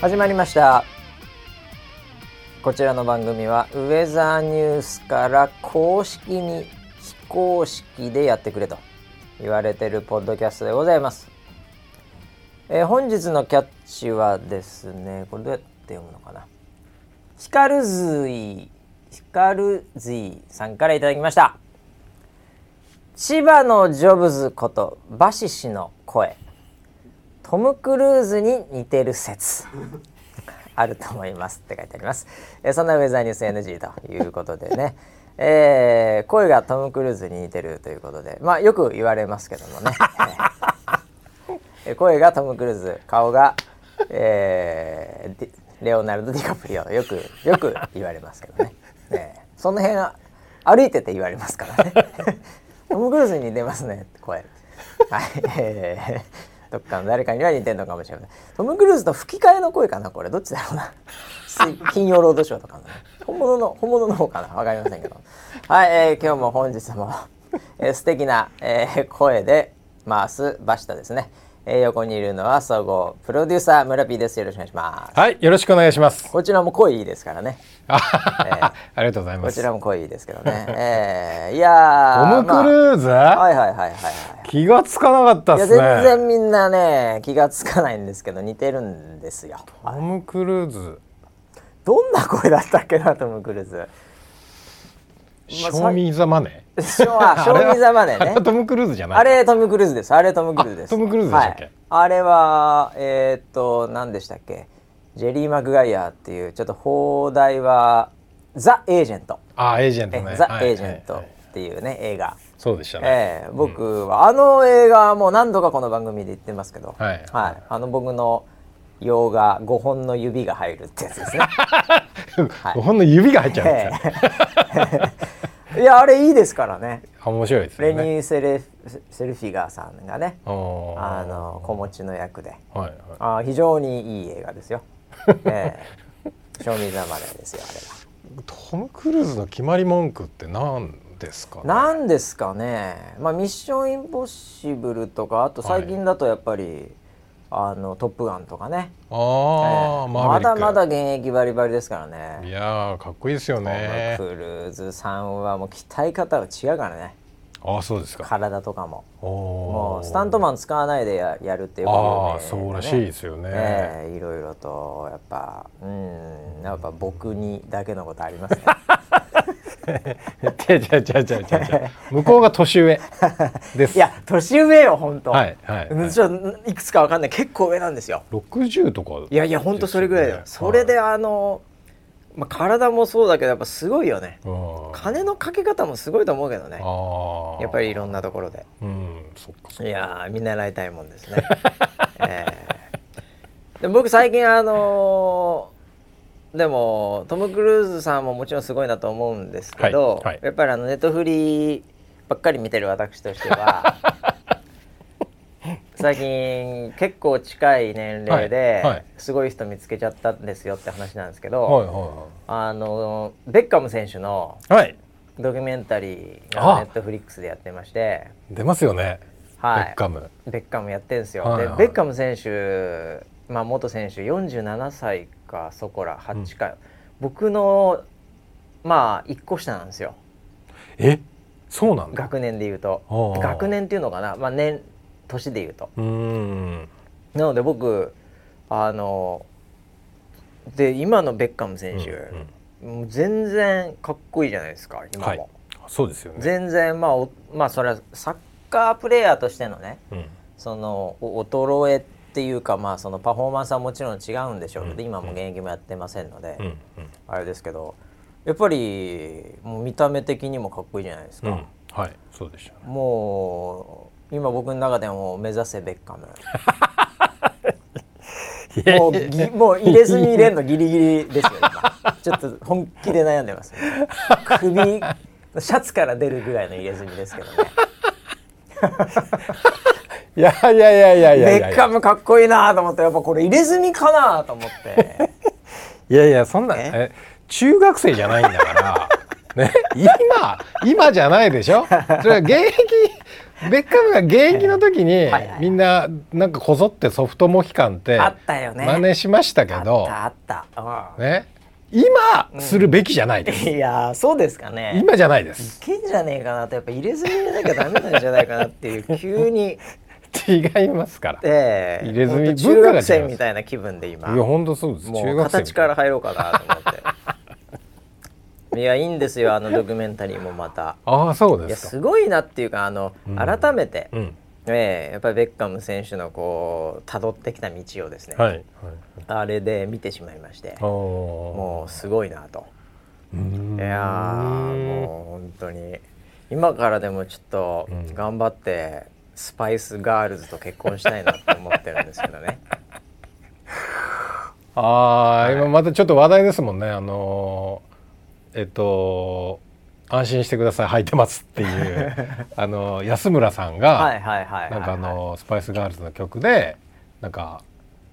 始まりました。こちらの番組はウェザーニュースから公式に非公式でやってくれと言われてるポッドキャストでございます、えー本日のキャッチはですねこれどうやって読むのかな。ヒカルズイヒカルズイさんからいただきました。千葉のジョブズことバシシの声。トム・クルーズに似てる説。あると思いますって書いてあります、えーそんなウェザーニュース NG ということでね、えー声がトム・クルーズに似てるということで。まあよく言われますけどもね、えー声がトム・クルーズ顔が、えーレオナルド・ディカプリオ。よくよく言われますけどね、えその辺歩いてて言われますからね。トム・クルーズに似てますねって声。はい、えーどっかの誰かには似てるのかもしれませんトム・クルーズと吹き替えの声かなこれ。どっちだろうな。水 金曜ロードショーとかのね本物の本物の方かな。わかりませんけど。はい、えー今日も本日も、えー素敵な、えー声で回すバシタですね、えー横にいるのは総合プロデューサー村 P です。よろしくお願いします。はい、よろしくお願いします。こちらも声いいですからね。あありがとうございます。こちらも声いいですけどね。えーいやートム・クルーズ、まあはいはいはいはいはい。気がつかなかったいやですね。全然みんなね気がつかないんですけど似てるんですよ。トム・クルーズ、どんな声だったっけなトム・クルーズショーミー・ザ・マネ？ー。ショーあショーミーザマネーね。あれはトム・クルーズじゃない？あれトム・クルーズです。あれトム・クルーズです。あトムクルーズでしたっけ？はい、あれはえーっと何でしたっけ？ジェリー・マクガイアっていうちょっと放題はザ・エージェント、あ、エージェンえトね。ザ・はいエージェントっはいはいていうね映画。そうでしたね。ええ僕はあの映画もう何度かこの番組で言ってますけど、はい。あの僕の洋画5本の指が入るってやつですね。いほんの指が入っちゃうんですよ。ええいやあれいいですからね。あ面白いですね。ニーセレセルフィガーさんがね、あの子持ちの役で、はいはい。あ非常にいい映画ですよ。ええ、賞味ざまでですよあれトム・クルーズの決まり文句って何ですか、ね？が。なんですかね。まあミッションインポッシブルとかあと最近だとやっぱり、あのトップガンとかね。ああ、えーまだまだ現役バリバリですからね。いやーかっこいいですよね。クルーズさんはもう鍛え方が違うからねああそうですか。体とかも。もうスタントマン使わないでややるっていうああそうらしいですよね、ええいろいろとやっぱうんやっぱ僕にだけのことありますね 違う違う違う違う向こうが年上です。いや年上よ本当。はいはい、はい、いくつかわかんない。結構上なんですよ。60とかいやいや本当それぐらいだよ、それであの、まあ、体もそうだけどやっぱすごいよね。うん。金のかけ方もすごいと思うけどね。やっぱりいろんなところで。うんそっかそっか。いやー見習いたいもんですね。えー。で僕最近あのーでもトム・クルーズさんももちろんすごいなと思うんですけど、はいはい。やっぱりあのネットフリばっかり見てる私としては 最近結構近い年齢ですごい人見つけちゃったんですよって話なんですけど、はいはあのベッカム選手のドキュメンタリーがあ。ネットフリックスでやってまして。出ますよね、はい、ベッカム。ベッカムやってるんですよ、はいはい。でベッカム選手、まあ、元選手47歳かそこら8か、僕のまあ1個下なんですよ。え？そうなんだ。学年でいうと。学年っていうのかな、まあ、年年でいうと。なので僕あので今のベッカム選手、もう全然かっこいいじゃないですか今も、はい。そうですよね。全然まあおまあそれはサッカープレーヤーとしてのねうん。そのお衰えっていうかまあそのパフォーマンスはもちろん違うんでしょう。けど、うん。今も現役もやってませんので、うん。うん。あれですけどやっぱりもう見た目的にもかっこいいじゃないですか、うん。はい。そうでしたね。もう今僕の中でも目指せベッカム。もうぎもう入れ墨入れるのギリギリですよ今。ちょっと本気で悩んでます、ね、首シャツから出るぐらいの入れ墨ですけどね いやいやいやいやいやいや。ベッカムかっこいいなと思ってやっぱこれ入れ墨かなと思って。いやいやそんなえ？え中学生じゃないんだから ね今今じゃないでしょ？それは現役ベッカムが現役の時にみんななんかこぞってソフトモヒカンってあったよね。真似しましたけど、あったあった、ね、今するべきじゃないです、うん。いやーそうですかね。今じゃないです。いけんじゃねえかなとやっぱ入れ墨入れなきゃダメなんじゃないかなっていう急に違いますから。ええ。入れ墨中学生みたいな気分で今。いや本当そうです。もう形から入ろうかなと思って。いやいいんですよあのドキュメンタリーもまた。ああそうですか。すごいなっていうかあの、うん。改めて、うん。ええやっぱりベッカム選手のこう辿ってきた道をですね、はいはい。あれで見てしまいまして。もうすごいなと。うーん。いやーもう本当に。今からでもちょっとうん。頑張ってスパイスガールズと結婚したいなって思ってるんですけどね。ああ、今またちょっと話題ですもんね。あのーえっと安心してください。履いてますっていう。あの安村さんが、はいはいはいはいなんかあのスパイスガールズの曲でなんか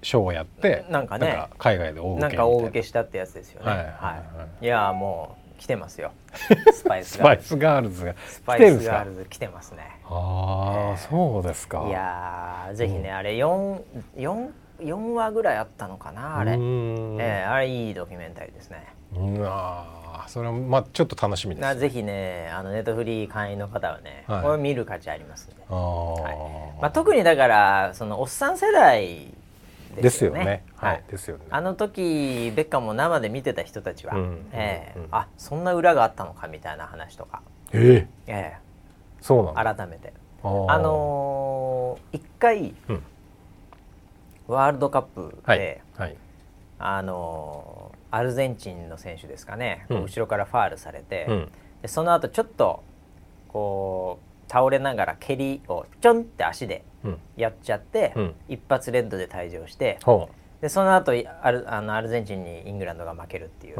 ショーをやってなんかね。海外で大受けな。いんか大受けしたってやつですよね。はいはい、はいい、やーもう来てますよ。スパイスガールズ。スガールズが。スパ来てるんですか？イスガールズ来てますねああ、ええそうですか。いやーぜひね、あれ四四四話ぐらいあったのかなあれ、うーん。ええあれいいドキュメンタリーですね。うわーそれはまあちょっと楽しみですなぜひねあのネットフリー会員の方はね、はい。これ見る価値ありますんで、あー、はい。まあ、特にだからそのおっさん世代でですすよね。よね。ははい。い、ですよね。あの時ベッカムを生で見てた人たちは、うんええうん。あそんな裏があったのかみたいな話とか、え。ええそうなん改めて。あのー一回、うん。ワールドカップで、はいはい。あのーアルゼンチンの選手ですかね、うん。後ろからファールされて、うん。でその後ちょっとこう倒れながら蹴りをちょんって足でうん。やっちゃって、うん。一発レッドで退場してほでその後いアルあのアルゼンチンにイングランドが負けるっていう、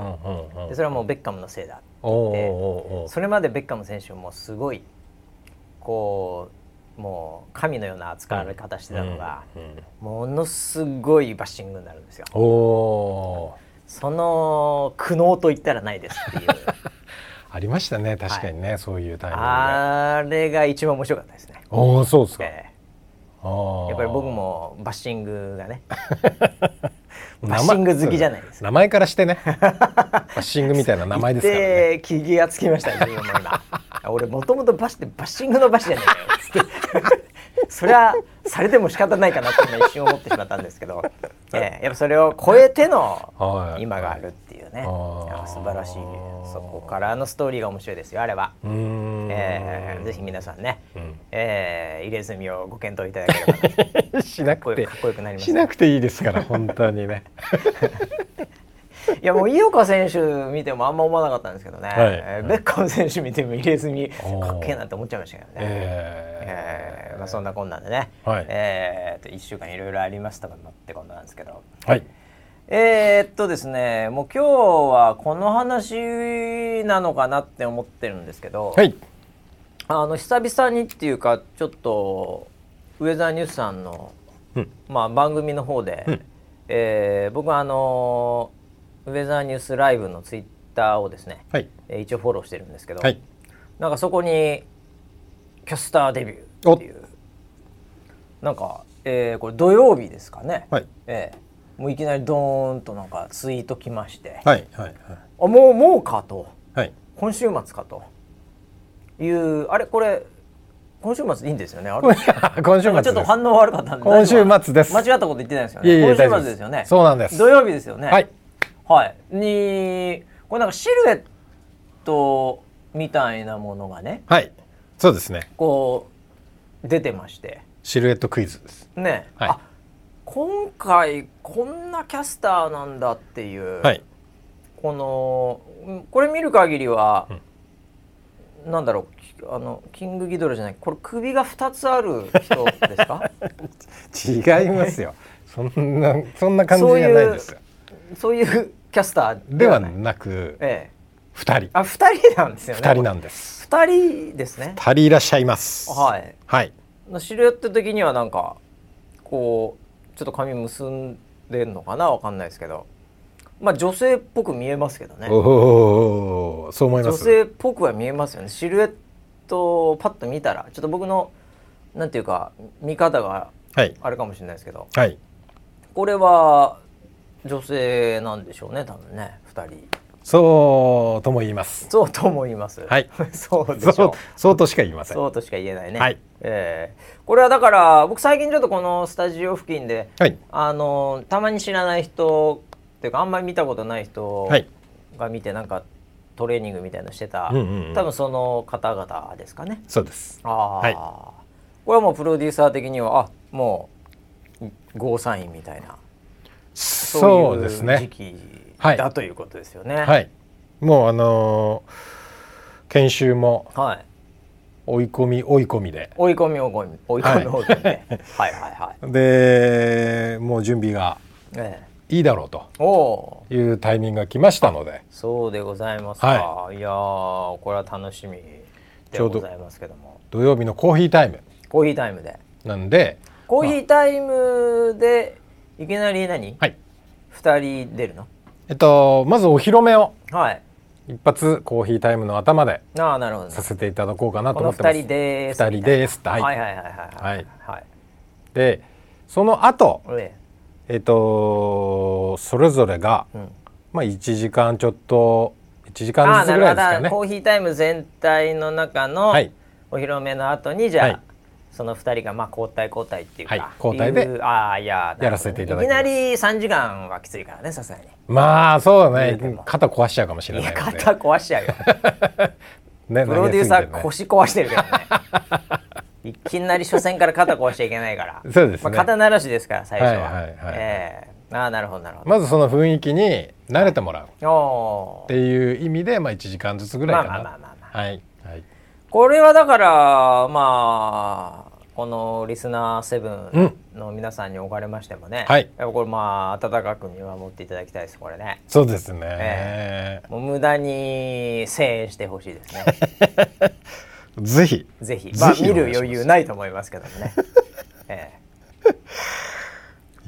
でそれはもうベッカムのせいだおーおーおーおー。それまでベッカム選手もすごいこうもう神のような扱われ方してたのが、ものすごいバッシングになるんですよ。おおその苦悩と言ったらないですっていう。ありましたね確かにね、そういうタイミングで。あれが一番面白かったですね。おおそうですか、えあー。えやっぱり僕もバッシングがね バッシング好きじゃないですか。名前からしてね。バッシングみたいな名前ですからね。で気がつきました自分も今 俺もともとバッシバッシングのバッシじゃねえかよ。つってそれはされても仕方ないかなって今一瞬思ってしまったんですけど、ええやっぱそれを超えてのはい。今があるっていうね、あー。いや素晴らしいそこからのストーリーが面白いですよあれは、ええぜひ皆さんね、うん。ええ入れ墨をご検討いただければな しなくてかっこよくなりますしなくていいですから本当にね いやもう井岡選手見てもあんま思わなかったんですけどね、はい。えーベッカム選手見ても入れ墨かっけえなって思っちゃいましたけどね。ええーまあ、そんなこんなんでね、はい。えーと1週間いろいろありましたかってことなんですけど。はい。えーっとですねもう今日はこの話なのかなって思ってるんですけど、はい。あの久々にっていうかちょっとウェザーニュースさんの、うん。まあ、番組の方で、うん。えー僕はあのウェザーニュースライブのツイッターをですね、はい。えー一応フォローしてるんですけど、はい。なんかそこにキャスターデビューっていう。なんか、えーこれ土曜日ですかね、はい。えーもういきなりドーンとなんかツイート来まして、はいはいあもうもうかと。はい。今週末かと。いうあれこれ今週末でいいんですよね？あれ？今週末ちょっと反応悪かったんで。今週末です。間違ったこと言ってないですよいえいえね今週末ですよね。そうなんです。土曜日ですよね。はいはい。にこれなんかシルエットみたいなものがねはい。そうですね。こう出てまして。シルエットクイズです。ね、はい。あ今回こんなキャスターなんだっていう、はい。このうんこれ見る限りは、なんだろうきあのキングギドラじゃないこれ首が2つある人ですか？違いますよ。そんなそんな感じじゃないですよ。そういうキャスターではなくええ。二人。あ二人なんですよね。二人なんです。二人ですね。二人いらっしゃいます。はい。はい。シルエット的にはなんかこうちょっと髪結んでんのかな？わかんないですけど。まあ女性っぽく見えますけどね。おおそう思います。女性っぽくは見えますよね。シルエットをパッと見たらちょっと僕のなんていうか見方がはい。あれかもしれないですけど。はい。これは女性なんでしょうね多分ね2人。そうとも言います。そうと思います。はい。そうでしょそうそうとしか言いません。そうとしか言えないね、はい。えーこれはだから僕最近ちょっとこのスタジオ付近ではい。あのたまに知らない人っていうかあんまり見たことない人はい。が見てなんかトレーニングみたいなのしてた、うんうんうん。多分その方々ですかね。そうです。ああ、はい。これはもうプロデューサー的にはあもうゴーサインみたいなそうです時ね期はい。だということですよね。はい。もうあのー研修もはい。追い込み追い込みで。追い込み追い込み。追い込み追い込みで、はい、はいはい。でもう準備がえいいだろうというタイミングが来ましたので。そうでございますか、、はい。やーこれは楽しみでございますけども。土曜日のコーヒータイム。コーヒータイムで。なんでコーヒータイムでいきなり何、はい。二人出るの？えっとまずお披露目を。はい。一発コーヒータイムの頭でああなるほどさせていただこうかなと思ってます。二人です。二人ですはい。はいはいはいはいはい。はい。でその後ええ。っとそれぞれがえうん。まあ1時間ちょっと1時あ間ずつぐらいですかね。コーヒータイム全体の中のはい。お披露目の後にじゃあ、はいその二人がまあ交代交代っていうか、はい交代でああいややらせていただきいきなり3時間はきついからねさすがにまあそうだね。肩壊しちゃうかもしれないので。肩壊しちゃうよ。ねプロデューサー腰壊してるけどね。いきなり初戦から肩壊しちゃいけないから。そうですね。まあ、肩慣らしですから最初は、はいはいはいええ。ああなるほどなるほど、まずその雰囲気に慣れてもらう。っていう意味でまあ1時間ずつぐらいかな。まあまあまあまあ。はいこれはだからまあこのリスナーセブンの皆さんにおかれましてもね、はい。やっぱこれまあ温かく見守っていただきたいですこれね。そうですね、えもう無駄に声援してほしいですね。ぜひ。ぜひ。ぜまあ見る余裕ないと思いますけどもね、え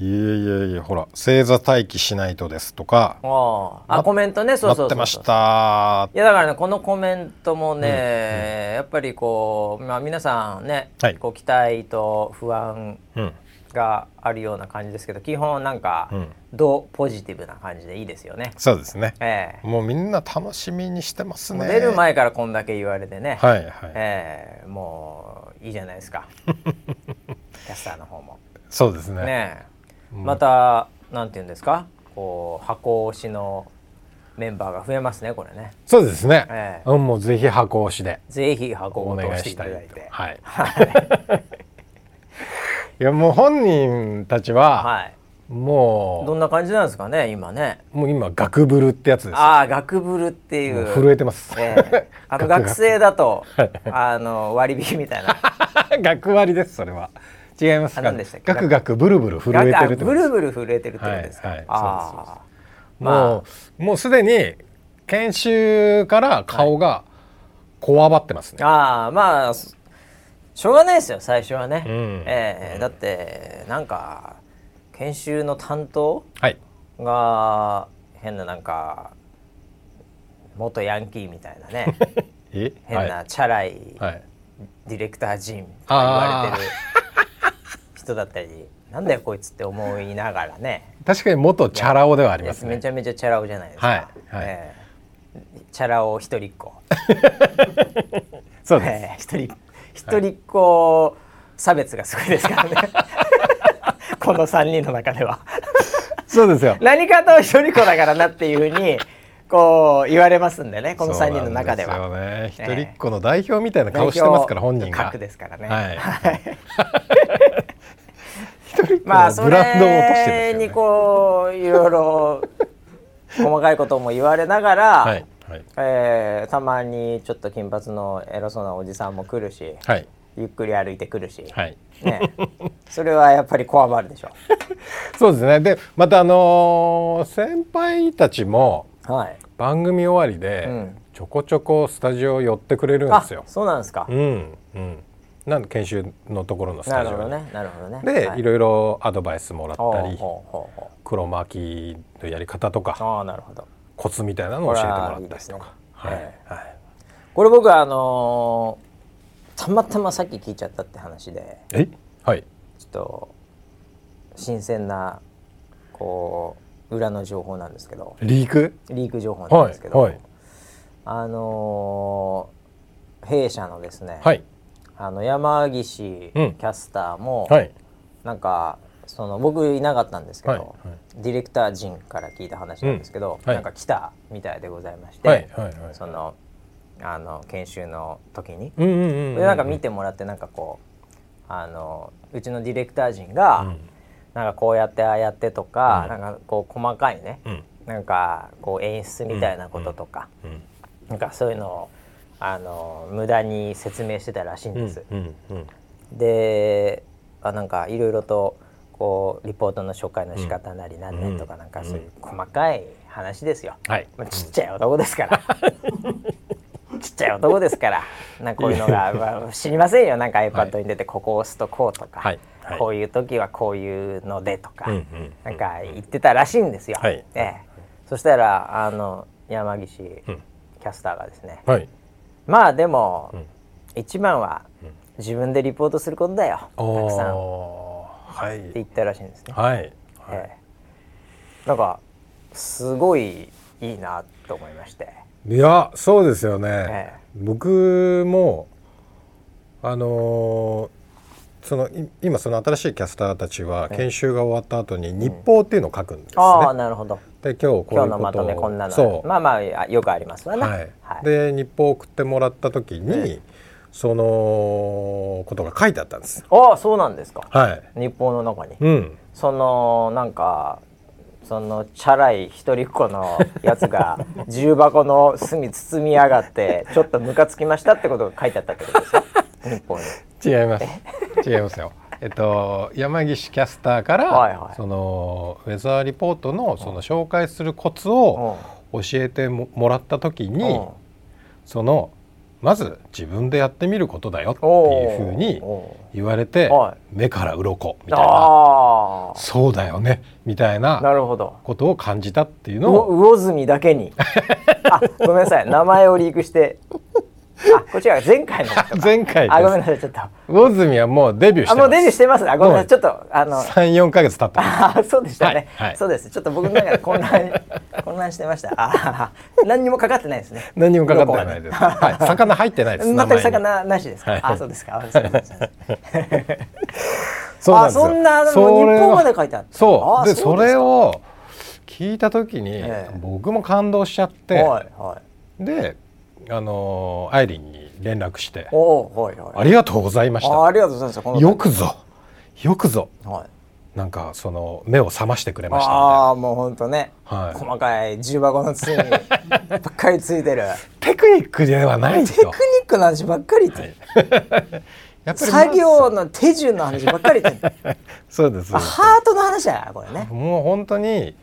いえいえいえほら正座待機しないとですとかあコメントね。そうそうそうってましたいやだからねこのコメントもね、やっぱりこう、まあ、皆さんね、はい。こう期待と不安うん。があるような感じですけど基本なんか、うん。ドポジティブな感じでいいですよね。そうですね。ええ。もうみんな楽しみにしてますね。出る前からこんだけ言われてね、はいはい、ええ。もういいじゃないですか。キャスターの方も。そうですね。ねまたなんて言うんですか？こう箱推しのメンバーが増えますねこれね。そうですね、えんもうぜひ箱押しで。ぜひ箱おを通していただいて。と。はい。はい。いやもう本人たちは、はい。もどんな感じなんですかね今ね。うもう今ガクブルってやつです。よああ学ブルっていう。震えてます、ええ。あの学生だとあの割引みたいな。学割ですそれは違いますかあ何でしたっけ？ガクガクブルブル震えてるってことブルブル震えてるってことですか？はいはい。ああ。もまうもうすでに研修から顔がこわばってますね、ああまあしょうがないですよ最初はね。うん。ええだってなんか研修の担当はい。が変ななんか元ヤンキーみたいなね。え？変はなチャラいい、はい、ディレクター陣とか言われてる人だったりなんだよこいつって思いながらね。確かに元チャラ男ではありますね。めちゃめちゃチャラ男じゃないですか、はいはい。ええ。チャラ男一人っ子。そうです、ええ一人一人っ子差別がすごいですからね。この3人の中では。そうですよ。何かと一人っ子だからなっていうふうにこう言われますんでねこの3人の中では。ね。一人っ子の代表みたいな顔してますから本人が。核ですからね。はい まあそれにこういろいろ細かいことも言われながら、はいはい。えーたまにちょっと金髪の偉そうなおじさんも来るしはい。ゆっくり歩いてくるし、はい。ね、それはやっぱりこわばるでしょ。そうですね。でまたあのー先輩たちもはい。番組終わりでうん。ちょこちょこスタジオ寄ってくれるんあですよ。そうなんですか、うんうん。なんで研修のところのスタジオね。で、、はい。ろいろアドバイスもらったり黒巻きのやり方とかうああなるほど。コツみたいなのを教えてもらったりとか。これはい。はい。これ僕はあのーたまたまさっき聞いちゃったって話でえ？はい。ちょっと新鮮なこう裏の情報なんですけど。リーク？リーク情報なんですけど、はいはい。あのー弊社のですね、はいあの山岸キうん。ャスターも、はい。なんかその僕いなかったんですけど、はいはい。ディレクター陣から聞いた話なんですけど、うん。はい。なんか来たみたいでございまして、はいはいはい。そのあの研修の時に、うんうんうんうん。でなんか見てもらってなんかこうあのうちのディレクター陣が、うん。なんかこうやってああやってとか、うん。なんかこう細かいね、うん。なんかこう演出みたいなこととか、うん。なんかそういうのをあの無駄に説明してたらしいんです。うんうんであなんかいろいろとこうリポートの紹介の仕方なり何年とかなんかそういう細かい話ですよ。はい。まあちっちゃい男ですから。ちっちゃい男ですから。なんかこういうのが、まあ、知りませんよ。なんか iPad に出てここを押すとこうとか、はいはい。こういう時はこういうのでとか、うんうん。なんか言ってたらしいんですよ。はい。ええ。そしたらあの山岸うん。キャスターがですね、はいまあでも、ん。一番は自分でリポートすることだよ。たくさん。はい。言ったらしいんですね。はい。はい。ええなんかすごいいいなと思いまして。いやそうですよね、ええ。僕もあのーそのい今その新しいキャスターたちはええ。研修が終わった後に日報っていうのを書くんですね。ああなるほど。で今日こういうことを今日のまとめこんなのそう、まあまあよくありますわな。はいはいで日報を送ってもらった時に、ええそのことが書いてあったんです。ああそうなんですか。はい、日報の中に。うん、そのなんかそのチャラい一人っ子のやつが 重箱の隅包みやがってちょっとムカつきましたってことが書いてあったってことですか？日本に。違います違いますよ。えっと山岸キャスターから、はいはい。そのウェザーリポートのその紹介するコツを教えてももらった時に、うん。そのまず自分でやってみることだよっていうふうにお言われては目から鱗みたいな。あそうだよね。みたいあななるほど。ことを感じたっていううのを。魚住だけに。あごめんなさい。名前をリークして。あこっちが前回の。前回です。あごめんなさいちょっと。魚住はもうデビューしてもうデビューしてます。あごめんなさいちょっとあの。34か月経ってますあそうでしたね、はいはい。そうです。ちょっと僕の中で混乱 混乱してました。あ何にもかかってないですね。何にもかかってないです、はい、魚入ってないです。全く魚なしですか、はい。あそうですか。あそうあそんなあの日本まで書いてあった。そう。でそれを聞いた時に、ええ。僕も感動しちゃって、はいはい。であのーアイリンに連絡しておおはいはい。ありがとうございました。あありがとうございます。このよくぞよくぞ。はい。なんかその目を覚ましてくれましたああもう本当ね、はい。細かい重箱の包みばっかりついてる。な テクニックではないテクニとックの話ばっかり言って。る、やっぱりまず作業の手順の話ばっかり そうですあハートの話だなこれね。もう本当に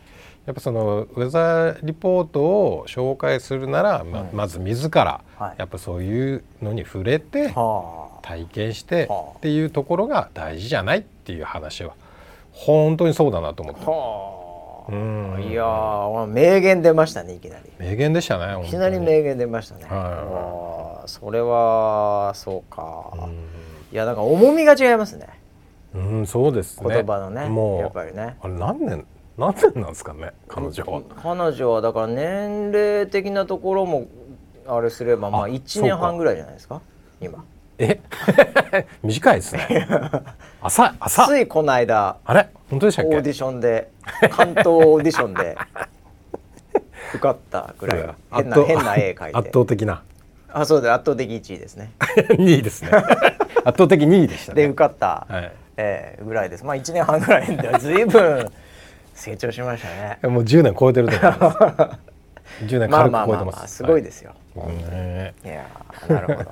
やっぱそのウェザーリポートを紹介するならま,、まず自ら、はい。やっぱそういうのに触れてはあ。体験してはあ。っていうところが大事じゃないっていう話は本当にそうだなと思ってはあ。うん。いやー名言出ましたねいきなり。名言でしたねいきなり名言出ましたね、はい。それはそうか、うん。いやなんか重みが違いますね。うん、そうですね。言葉のねもうやっぱりね。あれ何年何年なんですかね彼女は。彼女はだから年齢的なところもあれすればまああ1年半ぐらいじゃないですか今。え？短いですね。浅い浅い。ついこの間あれ？本当でしたっけ？オーディションで関東オーディションで 受かったぐらい。変な変な絵描い圧て倒的な。あそうで圧倒的1位ですね。2位ですね。圧倒的2位でしたでね受かった、はい。えーぐらいです。まあ1年半ぐらいでずいぶん成長しましたね。もう10年超えてると思います。10年まあ軽くまあまあまあ超えてますすごいですよ、はい。ねいやーなるほど。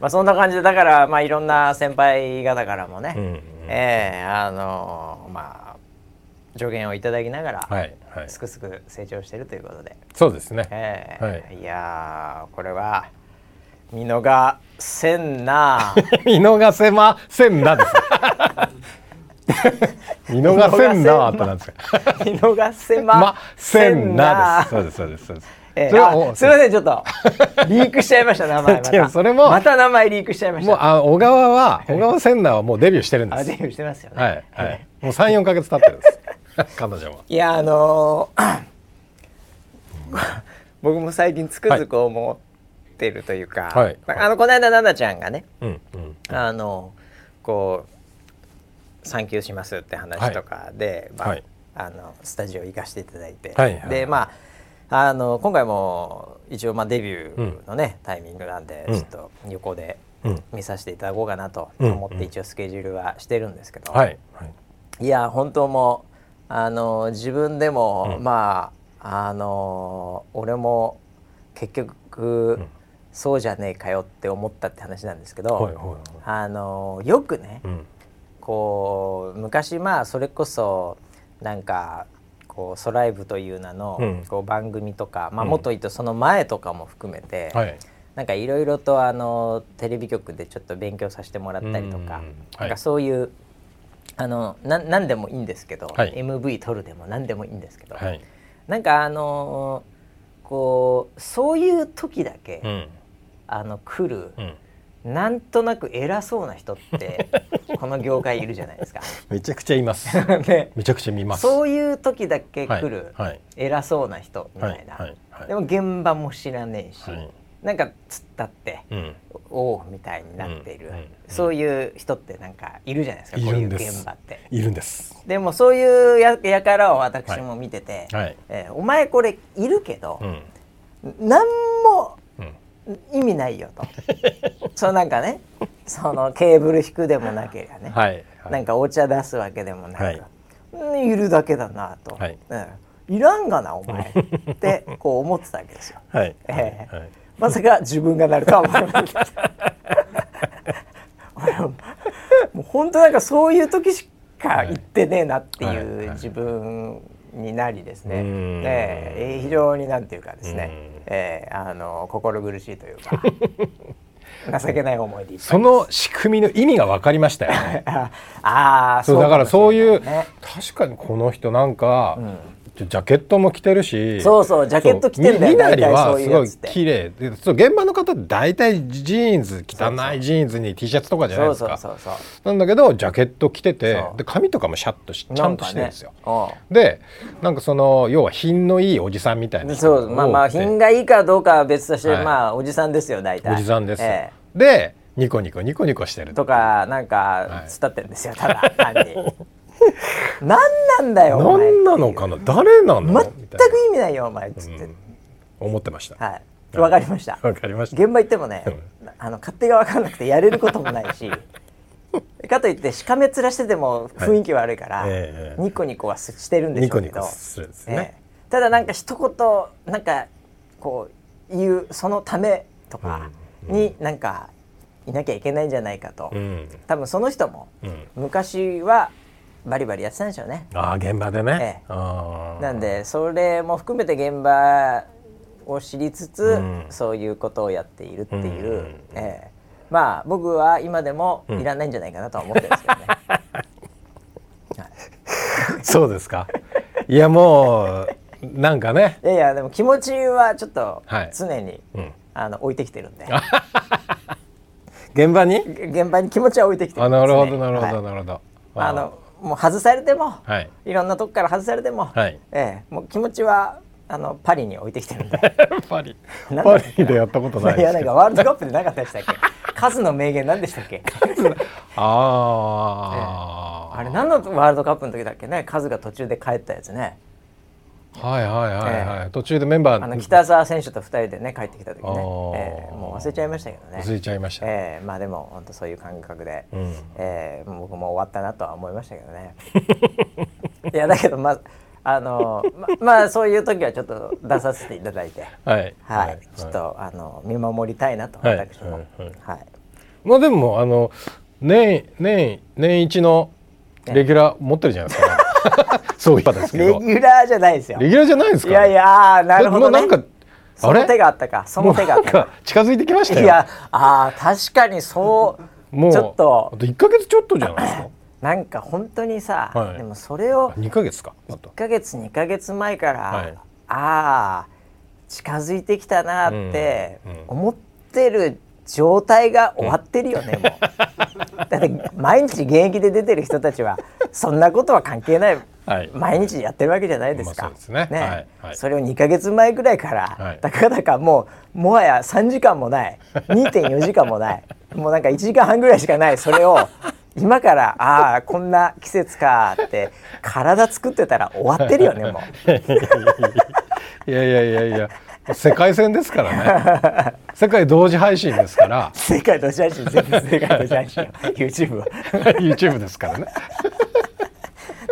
まあそんな感じでだからまあいろんな先輩方からもね、うんうん。ええあのーまあ助言をいただきながら、はいはい。すくすく成長しているということで、そうですね。ええはい。い、やーこれは見逃せんな。見逃せませんなです 見逃せんなってなんですか見逃せまませんなそうですそうですそうです。ええそれはあすみませんちょっと。リークしちゃいました名前また。それも。また名前リークしちゃいましもうたあ小川は小川千奈はもうデビューしてるんですあデビューしてますよね。はいはい。もう三四ヶ月経ってるんです。彼女も いやあのー僕も最近つくづく思ってるというか、はい。あのこの間奈々ちゃんがねうんうん。あのこう産休しますって話とかで、まあはい。あのスタジオ行かせていただいて、はいはいでまああの今回も一応まあデビューのね、タイミングなんでうん。ちょっと横でうん。見させていただこうかなとうん思って一応スケジュールはしてるんですけど、はい。はい。いや本当もうあの自分でも、うん。まああの俺も結局、ん。そうじゃねえかよって思ったって話なんですけど、はいはいはい。あのよくね、うんこう昔まあそれこそなんかこうソライブという名の、うん。こう番組とか、まあ、うん。もっと言うとその前とかも含めて、はい。なんかいろいろとあのテレビ局でちょっと勉強させてもらったりとか、うん。はいなんかそういうあのな何でもいいんですけど、はい。MV 撮るでも何でもいいんですけど、はい。なんかあのこうそういう時だけ、うん。あの来るう、んなんとなく偉そうな人って この業界いるじゃないですか。めちゃくちゃいます。ね、めちゃくちゃ見ます。そういう時だけ来る偉そうな人みたいな、はいはいはい。でも現場も知らねえし、はい。なんかつったってうん。おおみたいになっている、うんうん。そういう人ってなんかいるじゃないですかいこういう現場って。いるんです。でもそういうややからを私も見てて、はい。えーお前これいるけどう、ん。何もうん意味ないよと。そうなんかねそのケーブル引くでもなければね、はいはい。なんかお茶出すわけでもなく、はい。うんいるだけだなと、はい。うん。いらんがなお前って こう思ってたわけですよ。はい。ええ。はい。まさか自分がなるとは思わなかった。俺 ももう本当なんかそういう時しか言ってねえなってはいはい。いう自分になりですね、うん。ええ非常になんていうかですね。うん、ええあの心苦しいというか 情けない思いでその仕組みの意味が分かりましたよね。あ あーそうだからそういう確かにこの人なんかうんジャケットも着てるしそうそうジャケット着てんだよはすごい綺麗でそう現場の方って大体ジーンズ汚いジーンズに T シャツとかじゃないですか。そうそうそうなんだけどジャケット着ててで髪とかもシャッとしちゃんとしてるんですよ、なん。かねでなんかその要は品のいいおじさんみたいな人そうまあまあ品がいいかどうかは別として、はい。まあおじさんですよ大体。おじさんですよ、えでニコニコニコニコしてるえとかなんかはい。突っ立ってるんですよただ単に 何なんだよお前。何なのかな？誰なの？み全く意味ないよお前っつって、な、うん。思ってました。はい。わかりました。わかりました。現場行ってもね、あの勝手が分からなくてやれることもないし かといってしかめ面してても雰囲気悪いから、ええニコニコはしてるんでしょうけどね。ええ。ただなんか一言なんかこう言うそのためとかになんかいなきゃいけないんじゃないかと、うん。多分その人もうん。昔はバリバリやってたんでしょうね。ああ現場でね、ええ。なんでそれも含めて現場を知りつつ、うん。そういうことをやっているっていう、うん。ええ。まあ僕は今でもいらないんじゃないかなとは思ってるんですけどね。そうですか。いやもうなんかね。いやいやでも気持ちはちょっとはい。常に、うん。あの置いてきてるんで。現場に？現場に気持ちは置いてきてるあんです、ね、なるほどなるほど、はい。なるほど。あのもう外されても、はい。い、ろんなとこから外されても、はい。ええもう気持ちはあのパリに置いてきてるんで。パリ。パリでやったことないいですけど。やなんかワールドカップでなかったでしたっけ？数の名言何でしたっけ？ああ、あれ何のワールドカップの時だっけね？カズが途中で帰ったやつねはいはいはいはい、途中でメンバー。あの北澤選手と2人でね帰ってきた時ね、ええ。もう忘れちゃいましたけどね。忘れちゃいました、ええ。まあでも本当そういう感覚で、うん。ええ。僕も終わったなとは思いましたけどね。いやだけどまああのままあそういう時はちょっと出させていただいて。はい。はい、ちょっと、あの見守りたいなとはい私も。はい。はい。はい。まあでもあの年年年一のレギュラー持ってるじゃないですか、そういう方ですけレどギュラーじゃないですよ。レギュラーじゃないですか。いやいやなるほどね。なんかあれ？その手があったか。その手があったか。近づいてきましたよ。いやあー確かにそうもうちょっと。あと1か月ちょっとじゃないですか。なんか本当にさ、はい。でもそれを2か月か。あと1ヶ月2ヶ月前から、はい。ああ近づいてきたなって思ってる状態が終わってるよね、もう。だって毎日現役で出てる人たちは そんなことは関係ない。はい。毎日やってるわけじゃないですか。まあそね。それを2か月前ぐらいから、はい。たかだかもうもはや3時間もない。2.4時間もない。もうなんか1時間半ぐらいしかない。それを今からああこんな季節かって体作ってたら終わってるよねもう。いやいやいやいや世界戦ですからね。世界同時配信ですから。世界同時配信全部世界同時配信。よ YouTube は。YouTube ですからね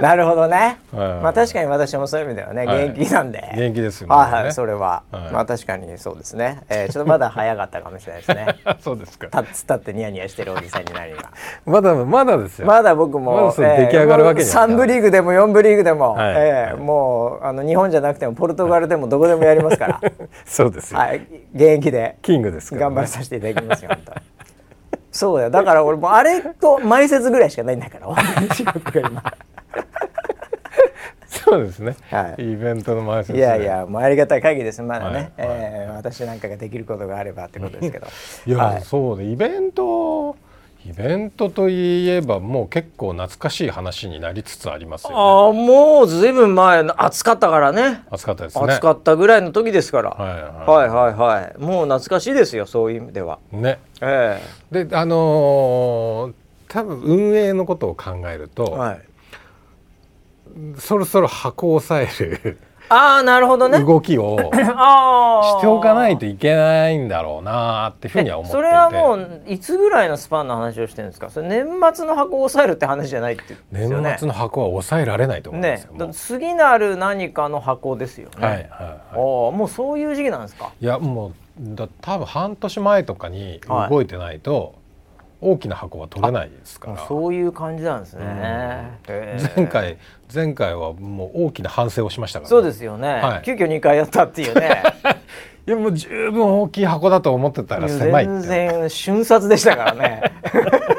なるほどね。はいまあ確かに私もそういう意味ではね、はい元気なんで。元気ですよねはいそれは、はいまあ確かにそうですね。えー、ちょっとまだ早かったかもしれないですね。そうですか立つ立ってニヤニヤしてるおじさんになりが。まだまだですよ、まだ僕も、ま出来上がるわけじゃない3部リーグでも4部リーグでも、はいえーもうあの日本じゃなくてもポルトガルでもどこでもやりますから、そうですよ、はい、現役でキングです頑張らさせていただきますよ、本当に。そうだよ。だから俺もうあれと前説ぐらいしかないんだから。そうですね、はいイベントの前説いやいや、もうありがたい限りです。まだね、はいえー私なんかができることがあればってことですけど。いや、はいそうねイベントイベントといえばもう結構懐かしい話になりつつありますよねああ、もうずいぶん前、暑かったからね。暑かったですね暑かったぐらいの時ですから。はいはいはいはい。もう懐かしいですよ、そういう意味では。ねえであのー多分運営のことを考えると、えはい。そろそろ箱を押さえる ああ、なるほどね。動きを。しておかないといけないんだろうなっていうふうには思ってそれはもういつぐらいのスパンの話をしてるんですか？それ年末の箱を抑えるって話じゃないって言うね。年末の箱は抑えられないと思うんですよ、ね。次なる何かの箱ですよね、はいはいはもうそういう時期なんですか？いいやもうだ多分半年前とかにはい動いてないと大きな箱は取れないですから、そういう感じなんですね、前回前回はもう大きな反省をしましたから、そうですよね、はい。急遽2回やったっていうね。いやもう十分大きい箱だと思ってたら狭い全然瞬殺でしたからね。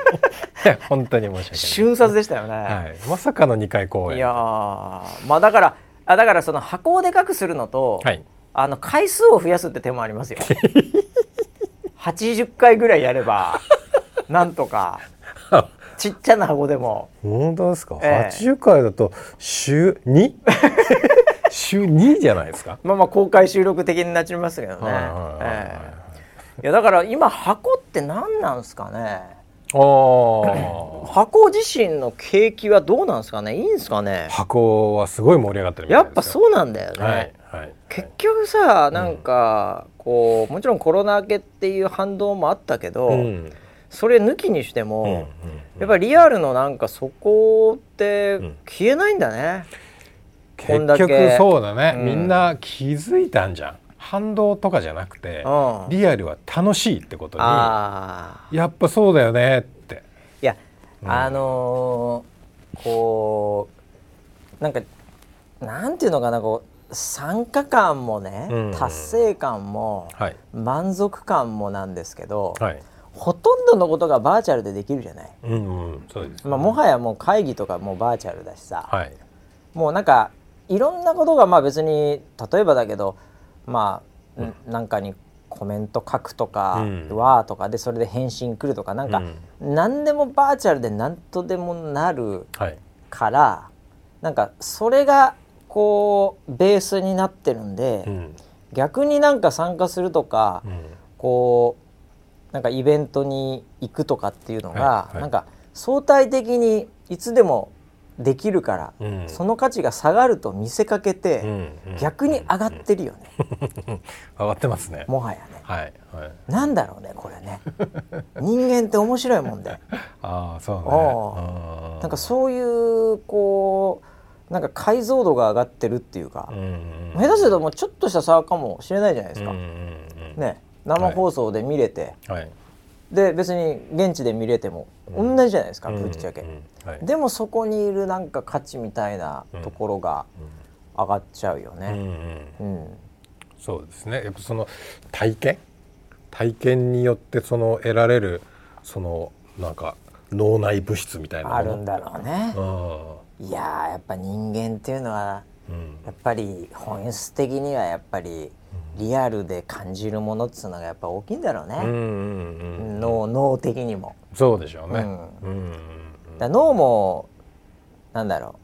本当に申し訳瞬殺でしたよね、ない、はい、まさかの2回公演。いやー。まあだからあだからその箱をでかくするのと、はい。あの回数を増やすって手もありますよ。80回ぐらいやればなんとか ちっちゃな箱でも。本当ですか、ええ。80回だと週 2? 週2じゃないですか？まあまあ公開収録的になっちゃいますけどね。はいはいはいはいええ。いやだから今箱って何なんですかね？あー。箱自身の景気はどうなんですかね？いいんですかね？箱はすごい盛り上がってるやっぱそうなんだよね、はいはい。結局さなんかこうもちろんコロナ明けっていう反動もあったけど、うんそれ抜きにしても、うんうんやっぱりリアルのなんかそこってん。消えないんだね、こんだ結け局そうだね、うん。みんな気づいたんじゃん。反動とかじゃなくてうん。リアルは楽しいってことにやっぱそうだよねって。いや、うん。あのーこうなんかなんていうのかなこう参加感もね、うん。達成感もはい。満足感もなんですけど、はいほとんどのことがバーチャルでできるじゃない、うんうんそうです、まあ、もはやもう会議とかもうバーチャルだしさ、はい。もうなんかいろんなことがまあ別に例えばだけどまあ、ん。なんかにコメント書くとかうん「わ、ーとかでそれで返信来るとかなんか、何でもバーチャルで何とでもなるはい。からなんかそれがこうベースになってるんで、うん。逆になんか参加するとか、うん。こうなんかイベントに行くとかっていうのが、はいはい。なんか相対的にいつでもできるから、うん。その価値が下がると見せかけて、うんうん。逆に上がってるよね、上がってますね。もはやね。はいはい。なんだろうねこれね。人間って面白いもんで。ああそうね。なんかそういうこうなんか解像度が上がってるっていうか、うんうん。下手するともうちょっとした差かもしれないじゃないですか、うんうんうん。ね生放送で見れて、はい。で別に現地で見れても同じじゃないですか、ぶっちゃけ、でもそこにいるなんか価値みたいなところが上がっちゃうようんうね。ん。うん。そうですね。やっぱその体験？体験によってその得られるそのなんか脳内物質みたいなあるんだろうね。ういやーやっぱ人間っていうのはんうん。やっぱり本質的にはやっぱりリアルで感じるものっつうのがやっぱ大きいんだろうね、うんうんうん脳脳的にも。そうでしょうね。ううんんうん。だ脳もなんだろ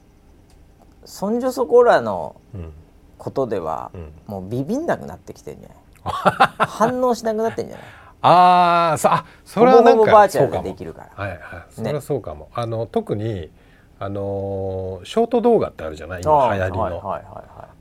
う。そんじょそこらのうん。ことでは、うん。もうビビんなくなってきてんじゃない？反応しなくなってんじゃない？ああそれはなんかそうかも。はいはい。それはそうかも、あの特にあのーショート動画ってあるじゃない？今流行りの、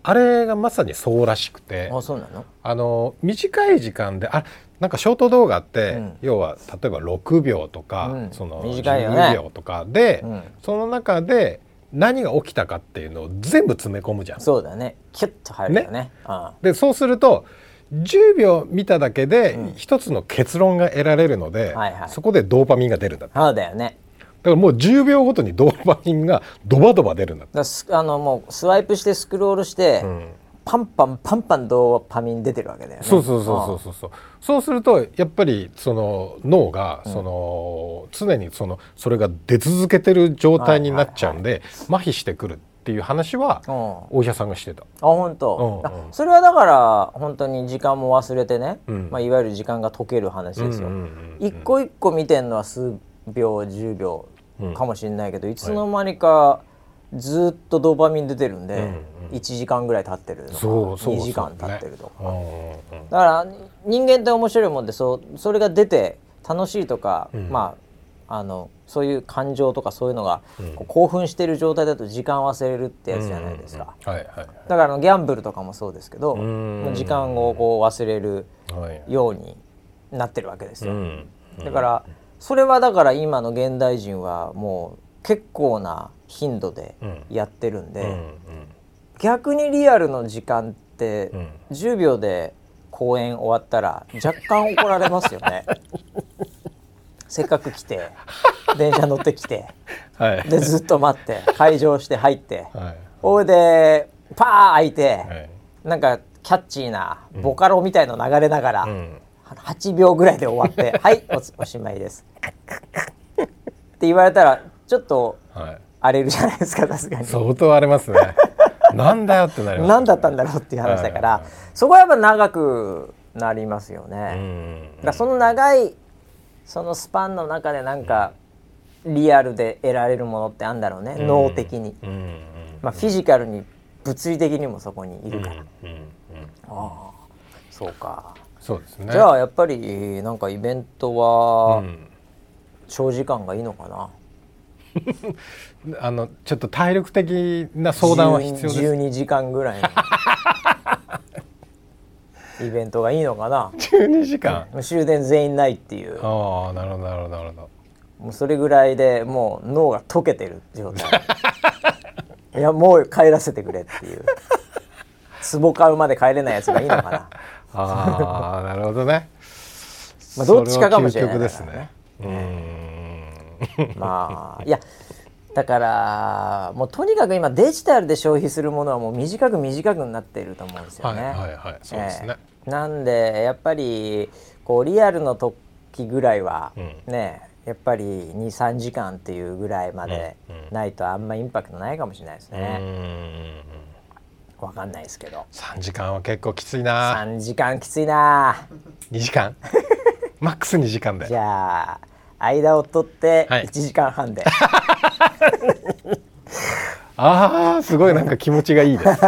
あれがまさにそうらしくて。いあそうなの？あの短い時間であなんかショート動画って、うん。要は例えば6秒とか、うん。その短いよね。10秒とかで、うん。その中で何が起きたかっていうのを全部詰め込むじゃん。そうだね。キュッと入るよね。あでそうすると10秒見ただけでうん。一つの結論が得られるので、はいはい。そこでドーパミンが出るんだそうだよね。だからもう10秒ごとにドーパミンがドバドバ出るんだだあのもうスワイプしてスクロールして、うん。パンパンパンパンドーパミン出てるわけだよね。そうそうそうそうそう。そうそうするとやっぱりその脳がその、常にそのそれが出続けてる状態になっちゃうんで、麻痺してくるっていう話はお医者さんがしてた。本当、うん。うんあそれはだから本当に時間も忘れてね、うん。まあ、いわゆる時間が解ける話ですよ、一個一個見てんのは数秒10秒。うんかもしれないけど、いつの間にかずっとドーパミン出てるんで、うんうん1時間ぐらい経ってるとかそうそう2時間経ってるとか、うんうんうん。だから人間って面白いもんでそうそれが出て楽しいとか、うん。まああのそういう感情とかそういうのが、うん。興奮してる状態だと時間忘れるってやつじゃないですか、うんうんうん。はいはいだからあのギャンブルとかもそうですけど、時間をこう忘れるはい。ようになってるわけですよ、うん。だからそれはだから今の現代人はもう結構な頻度でやってるんで、うん逆にリアルの時間ってうん。10秒で公演終わったら若干怒られますよね。せっかく来て電車乗ってきてはい。でずっと待って会場して入ってはい。ほいでパー開いて、はい。なんかキャッチーなボカロみたいの流れながら、うん8秒ぐらいで終わって「はいおつおしまいです」って言われたらちょっとはい。荒れるじゃないですかさすがに。相当荒れますね。なんだよってなります何だったんだろうっていう話だから、はい。はいそこはやっぱ長くなりますよね。うん。だからその長いそのスパンの中でなんかリアルで得られるものってあるんだろうね、うん。脳的に、まあ、フィジカルに物理的にもそこにいるから、ああそうか、そうですね。じゃあやっぱりなんかイベントはうん長時間がいいのかな、あのちょっと体力的な相談は必要です。12時間ぐらいの イベントがいいのかな？12時間？もう終電全員ないっていう。ああなるほどなるほどなるほど。もうそれぐらいでもう脳が溶けてる状態。いやもう帰らせてくれっていう。壺買うまで帰れないやつがいいのかな？ああなるほどね。まあどっちかかもしれないですね。ねうーん。まあいやだからもうとにかく今デジタルで消費するものはもう短く短くなっていると思うんですよね。はいはいはい。そうですね、ええ。なんでやっぱりこうリアルの時ぐらいはうん。ね、やっぱり23時間っていうぐらいまでないとあんまインパクトないかもしれないですね。んわかんないですけど。3時間は結構きついな。3時間きついな。2時間？マックス2時間で。じゃあ間を取ってはい。1時間半で、ああすごいなんか気持ちがいいです。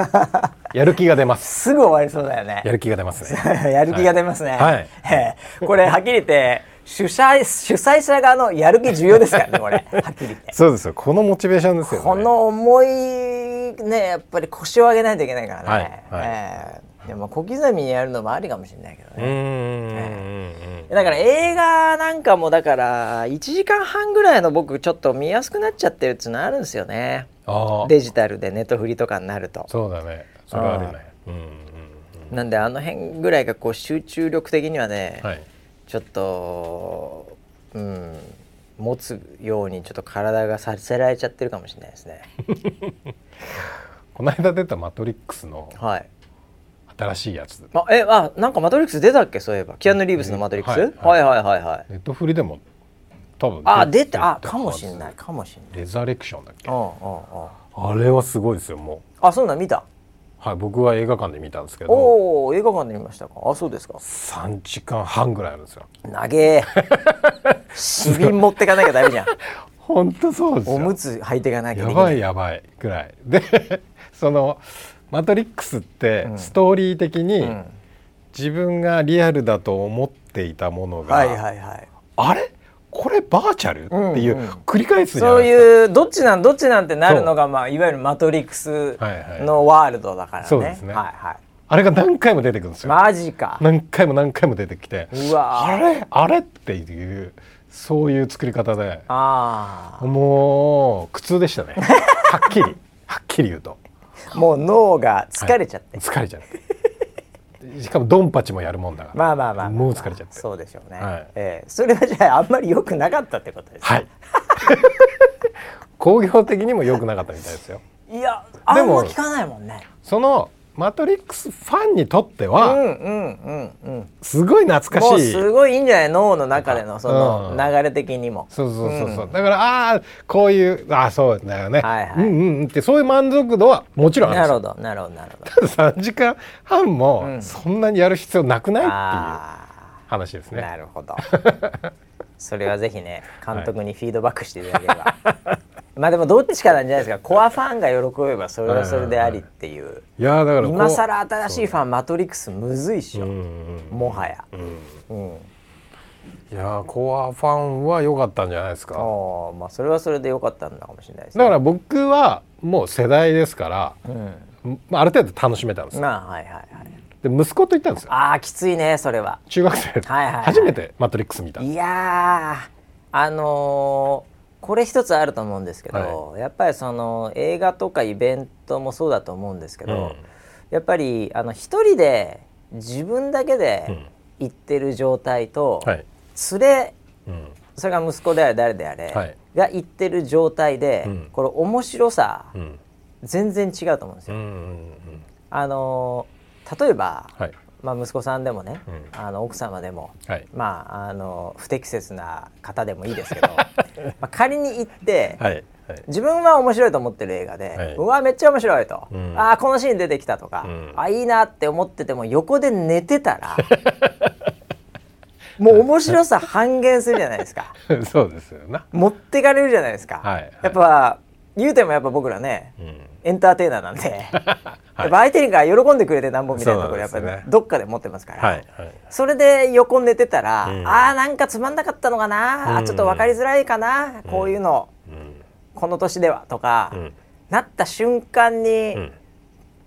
やる気が出ます。すぐ終わりそうだよね。やる気が出ますね。やる気が出ますね。はい。ええこれはっきり言って主催主催者側のやる気重要ですからねこれ。はっきり言って。そうですよ。このモチベーションですよね。この重いねやっぱり腰を上げないといけないからね。はいはい。ええでも小刻みにやるのもありかもしれないけどうーんね。うんだから映画なんかもだから1時間半ぐらいの僕ちょっと見やすくなっちゃってるっていうのあるんですよね。ああデジタルでネットフリとかになると。そうだね。それはあるね。うん。うんなんであの辺ぐらいがこう集中力的にはね、うんはいちょっとうん持つようにちょっと体がさせられちゃってるかもしれないですね。この間出た「マトリックス」のはい。新しいやつあえあなんかマトリックス出たっけ？そういえばキアヌ・リーブスのマトリックス、はいはい、はいはいはいネットフリでも多分あ出てあたかもしんないかもしんない。レザレクションだっけ？うんうんうん。あれはすごいですよもあそんなん見た。はい僕は映画館で見たんですけど。おお映画館で見ましたか？あそうですか。3時間半ぐらいあるんですよ。長え。市民持ってかなきゃダメじゃん。本当そうですよ。おむつ履いていかなきゃやばいやばいぐらい。で その「マトリックス」ってストーリー的にうん。自分がリアルだと思っていたものが、はいはいはい。あれ？これバーチャル、うんっていううん繰り返すそういうどっちなんどっちなんてなるのがまあいわゆるマトリックスはいはい。のワールドだからね。そうですね。はいはい。あれが何回も出てくるんですよ。マジか。何回も何回も出てきて。うわあれ？あれっていうそういう作り方で。あもう苦痛でしたね。はっきり。はっきり言うと。あ。もう脳が疲れちゃって。疲れちゃってしかもドンパチもやるもんだから。まあまあまあまあ、もう疲れちゃって。そうでしょうね。はい。ええ。それはじゃああんまり良くなかったってことですね。はい。工業的にも良くなかったみたいですよ。いやあんま聞かないもんね。そのマトリックスファンにとってうんはうんうんうん。すごい懐かもうしいすごいいいんじゃない脳の中でのそのうん流れ的にも。そうそうそうそう、うんだからああこういうああそうだよね、はいはいうんうんうんってそういう満足度はもちろんあるなるほどなるほどなるほど。ただ3時間半もうんそんなにやる必要なくないっていう話ですね。なるほど。それはぜひね 監督にフィードバックしていただければ。まあでもどっちかなんじゃないですか コアファンが喜べばそれはそれでありっていう。いやーだから今更新しいファンマトリックスむずいっしょ、もはや。うんうん。いやーコアファンは良かったんじゃないですか。ああまあそれはそれで良かったんだかもしれないですだから僕はもう世代ですから、うん。まあ、ある程度楽しめたんですよ。まあはいはいはい。で息子と行ったんですよ。ああきついねそれは。中学生、はいはいはい初めてマトリックス見た。いやーあのーこれ一つあると思うんですけど、やっぱりその映画とかイベントもそうだと思うんですけど、うん。やっぱりあの一人で自分だけで行ってる状態と、はい。連れうん。それが息子であれ誰であれ、はい。が行ってる状態で、うん。これ面白さうん。全然違うと思うんですよ。うんうんうん。あのー例えば、はいまあ、息子さんでもね、うん。あの奥様でも、はい。まああの不適切な方でもいいですけど まあ仮に行って、はいはい。自分は面白いと思ってる映画で、はい。うわめっちゃ面白いと、うん。ああこのシーン出てきたとか、うん。あいいなって思ってても横で寝てたら もう面白さ半減するじゃないですか。そうですよな。持ってかれるじゃないですか、はいはい。やっぱ言うてもやっぱ僕らねうんエンターテイナーなんで、やっぱ相手が喜んでくれてなんぼみたいなところやっぱりどっかで持ってますから、はいはい。それで横寝てたら、うん。あーなんかつまんなかったのかな、あーちょっと分かりづらいかな、こういうの。うん。この年ではとか、うん。なった瞬間に、うん。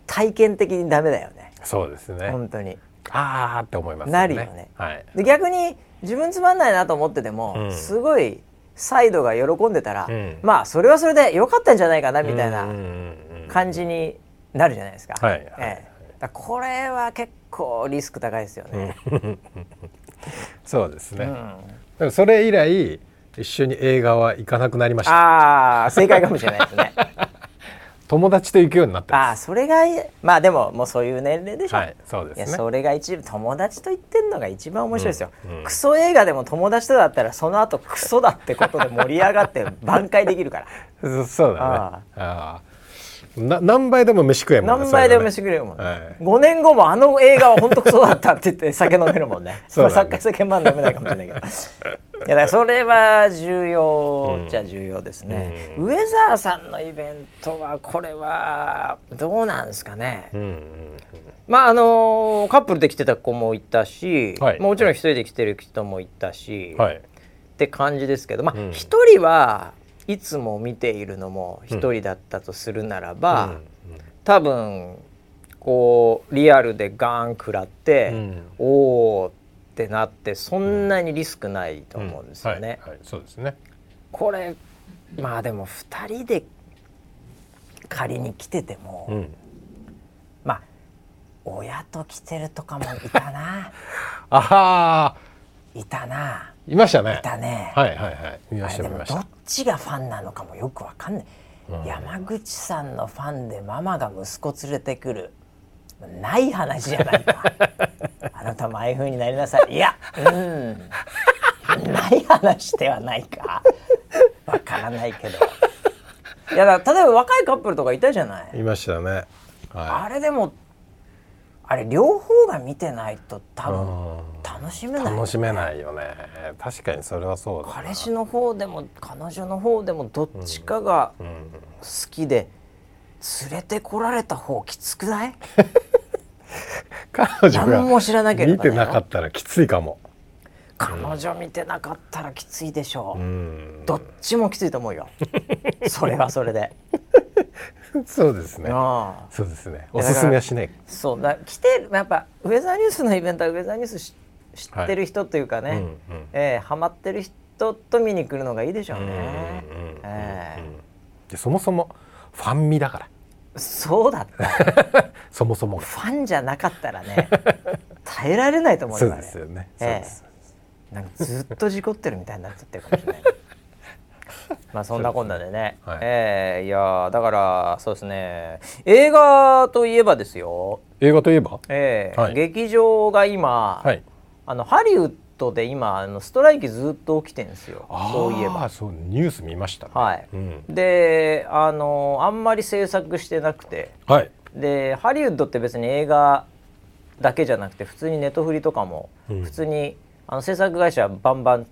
体験的にダメだよね。そうですね。本当に。ああって思いますなるよね。はい。で逆に自分つまんないなと思ってても、うん。すごいサイドが喜んでたら、うん。まあそれはそれで良かったんじゃないかなみたいなうんうんうん感じになるじゃないですか。はいはいええこれは結構リスク高いですよね。そうですね。うんそれ以来一緒に映画は行かなくなりました。ああ正解かもしれないですね。友達と行くようになってあ。それがいいまあでももうそういう年齢でしょ。はい、そうでいやすね。それが一番友達と言ってんのが一番面白いですよ、うんうんクソ映画でも友達とだったらその後クソだってことで盛り上がって挽回できるからそ そうだね。あああな何倍でも飯食えんもんね。何倍でもそ飯くれるもんね、はい。5年後もあの映画は本当クソだったって言って酒飲めるもんね。そうだね。まあ酒酒まん飲めないかもしれないけど。いやだからそれは重要じゃ重要ですね、うん。ウェザーさんのイベントはこれはどうなんですかね。うんうんまああのカップルで来てた子もいたし、はい。もちろん一人で来てる人もいたし、うん。はい。って感じですけどまあうん。一、人はいつも見ているのも一人だったとするならば、うん多分こうリアルでガーン食らって、うんおーってなってそんなにリスクないと思うんですよね。はいはい、そうですね。これまあでも2人で仮に来てても、うん。まあ親と来てるとかもいたな ああ、いたないましたねい。たね。はいはいはい。見ました見ました。ちがファンなのかもよくわかんない、うん。山口さんのファンでママが息子連れてくる。ない話じゃないか。あなたもああいう風になりなさい。いやうん。ない話ではないか。わからないけど。いやだから例えば若いカップルとかいたじゃない。いましたね。はい。あれでもあれ両方が見てないと多分うん。楽しめない楽しめないよね。確かにそれはそうだな。彼氏の方でも彼女の方でもどっちかがうん。好きで連れてこられた方きつくない？彼女何も知らなけれ見ばだよてなかったらきついかも。彼女見てなかったらきついでしょう、うん。どっちもきついと思うよ。それはそれで、そうですね。そうですね。おすすめはしない。そうだ来てるやっぱウェザーニュースのイベントはウェザーニュースし知ってる人というかね、うんうん。えーハマってる人と見に来るのがいいでしょうね、うんうんうんえうんでそもそもファンミだから。ーそうだった。そもそも。がファンじゃなかったらね耐えられないと思うそうよあれ。ですよね。そうええです。なんかずっと事故ってるみたいになっちゃってるかもしれない まあそんなこんなでね。はい。ええいやーだからそうですね。映画といえばですよ、映画といえば？ええはい。劇場が今、はい。あのハリウッドで今あのストライキずっと起きてるんですよ。そういえば。そうニュース見ましたね。はい。うん。であのあんまり制作してなくて。はい。でハリウッドって別に映画だけじゃなくて普通にネットフリとかもうん。普通に、あの制作会社バンバン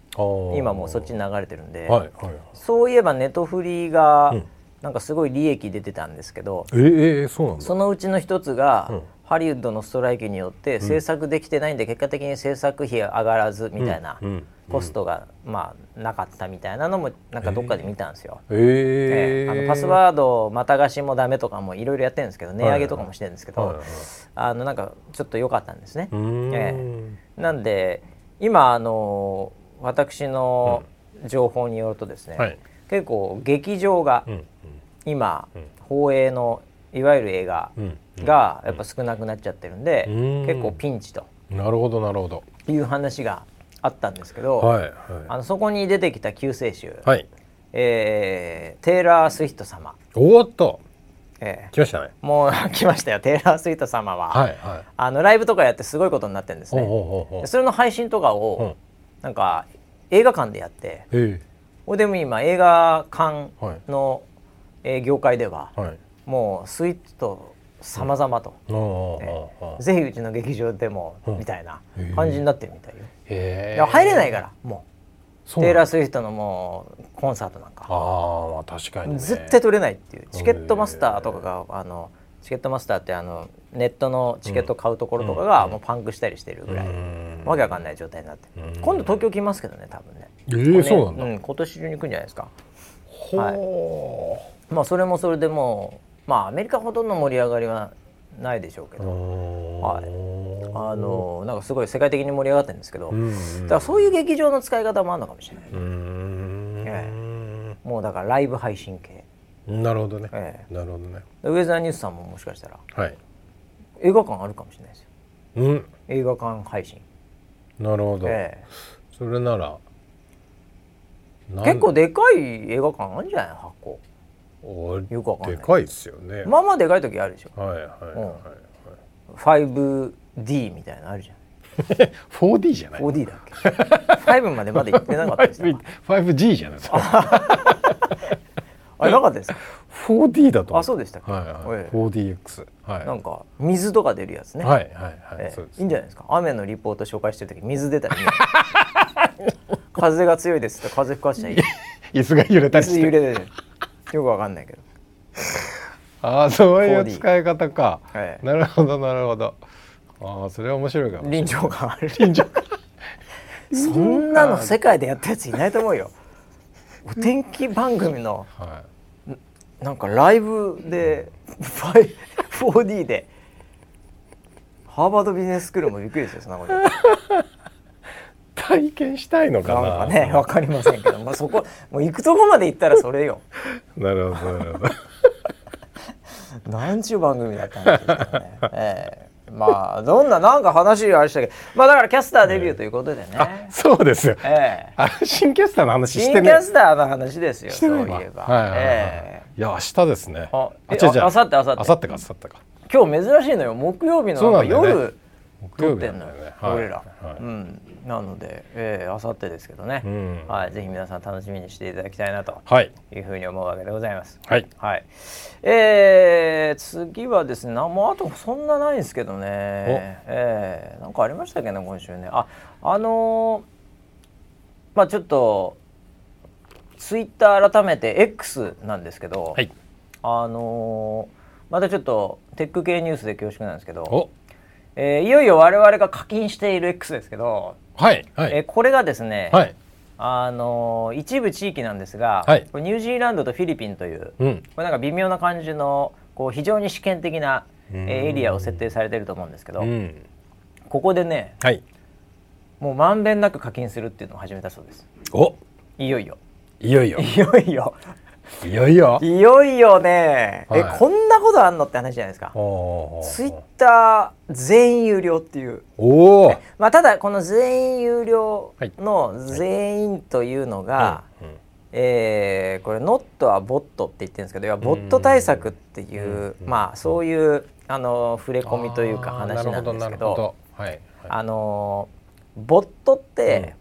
今もうそっちに流れてるんで、はいはいそういえばネトフリがうん。なんかすごい利益出てたんですけど、えー、えーそうなんだ。そのうちの一つが、うん。ハリウッドのストライキによって制作できてないんで、結果的に制作費上がらずみたいな、うん。うん。コストがまあなかったみたいなのもなんかどっかで見たんですよ。えー。ええあのパスワードまた貸しもダメとかもいろいろやってるんですけど値上げとかもしてるんですけど、はい。はい。あのなんかちょっと良かったんですね。うーん。えなんで今あの私の情報によるとですね、はい。結構劇場がうん今、うん。放映のいわゆる映画うんがやっぱ少なくなっちゃってるんで、うん。結構ピンチと。なるほどなるほど。いう話があったんですけど、はいはあのそこに出てきた救世主、いはい。えーテイラー・スウィフト様、おーっとえ来ましたね。ーもう 来ましたよ。テイラー・スウィフト様は、はいはい。あのライブとかやってすごいことになってるんですね。それの配信とかうん。をなんか映画館でやって。え。ほいでも今映画館の、えー業界ではえはい。もうスイート様々と、おーおーおーおーぜひうちの劇場でも、うん。みたいな感じになってるみたいよ。へえ。いや入れないからもテイラー・スウィフトのもうコンサートなんか。ああまあ確かにね。絶対取れないっていう。チケットマスターとかがあのチケットマスターってあのネットのチケット買うところとかがもうパンクしたりしてるぐらい、うん。わけわかんない状態になって。今度東京来ますけどね多分ね。えー、そうなんだ、うん、今年中に行くんじゃないですか。ほまあそれもそれでもうまあアメリカほどの盛り上がりはないでしょうけうど、はあのなんかすごい世界的に盛り上がってるんですけど、うんだからそういう劇場の使い方もあるのかもしれない、うーん。もうだからライブ配信系、なるほどね、えなるほどね。ウェザーニュースさんももしかしたら。はい。映画館あるかもしれないですよ。うん。映画館配信、なるほど、えそれなら結構でかい映画館あるんじゃない？箱。およくわかんない。でかいですよね、まあまあでかい時あるでしょ。はいはいはいはい、5D みたいなのあるじゃん。4D じゃない 4D だっけ？5までまだ行ってなかった。ですか 5G じゃないですかあれなかったですか？4D だと思あそうでしたっけはいはい、ええ。4DX はい。なんか水とか出るやつね、はいはいはい、ええ。そうです。いいんじゃないですか？雨のリポート紹介してる時水出たらいい 風が強いですって風吹かしちゃいい。椅子が揺れたりして。水揺れよくわかんないけど、ああそういう 4D 使い方か、ええなるほどなるほど。ああそれは面白いかも。臨場感ある。臨場 そんなの世界でやったやついないと思うよ。お天気番組のはなんかライブで 4D でハーバードビジネススクールもびっくりですよそんなこと。い、体験したいのかな。なんかねわかりませんけど、まあ、そこもう行くとこまで行ったらそれよ。なるほどなるほど。なんちゅう番組だったんですかね、ええ。まあどんななんか話ありましたけど。まあだからキャスターデビューということでね、そうですよ。ええ。あ新キャスターの話し新てね。キャスターの話ですよそういえば、はいはいはい、ええ。いや明日ですね。あえ違う違う。あ明後日明後日。明後日か明後日か。今日珍しいのよ。木曜日の夜、木曜日撮ってんのよね、はい俺ら、はい。うんなのでえー、あさってですけどね、うん。はいぜひ皆さん楽しみにしていただきたいなとはい。いうふうに思うわけでございます。はい。はい。えー、次はですねなもうあとそんなないんですけどね。えー、なんかありましたっけね今週ね。ああのーまあちょっとツイッター改めて X なんですけど、はい。あのーまたちょっとテック系ニュースで恐縮なんですけど、お。えーいよいよ我々が課金している X ですけど、はい。はい、えーこれがですね、はい。あのー一部地域なんですが、はい。これニュージーランドとフィリピンといううん。これなんか微妙な感じのこう非常に試験的な、えエリアを設定されてると思うんですけど、うん。ここでねはい。もうまんべんなく課金するっていうのを始めたそうです。お。いよいよ。いよいよ。いよいよいよいよ。いよいよね、えはい。こんなことあんのって話じゃないですか。おツイッター全員有料っていう。おおまあただこの全員有料の全員というのが、えーこれ「ノットはボット」って言ってるんですけど要はボット対策っていう、うん。まあそういうあの触れ込みというか話なんですけどはいあのボットって、うん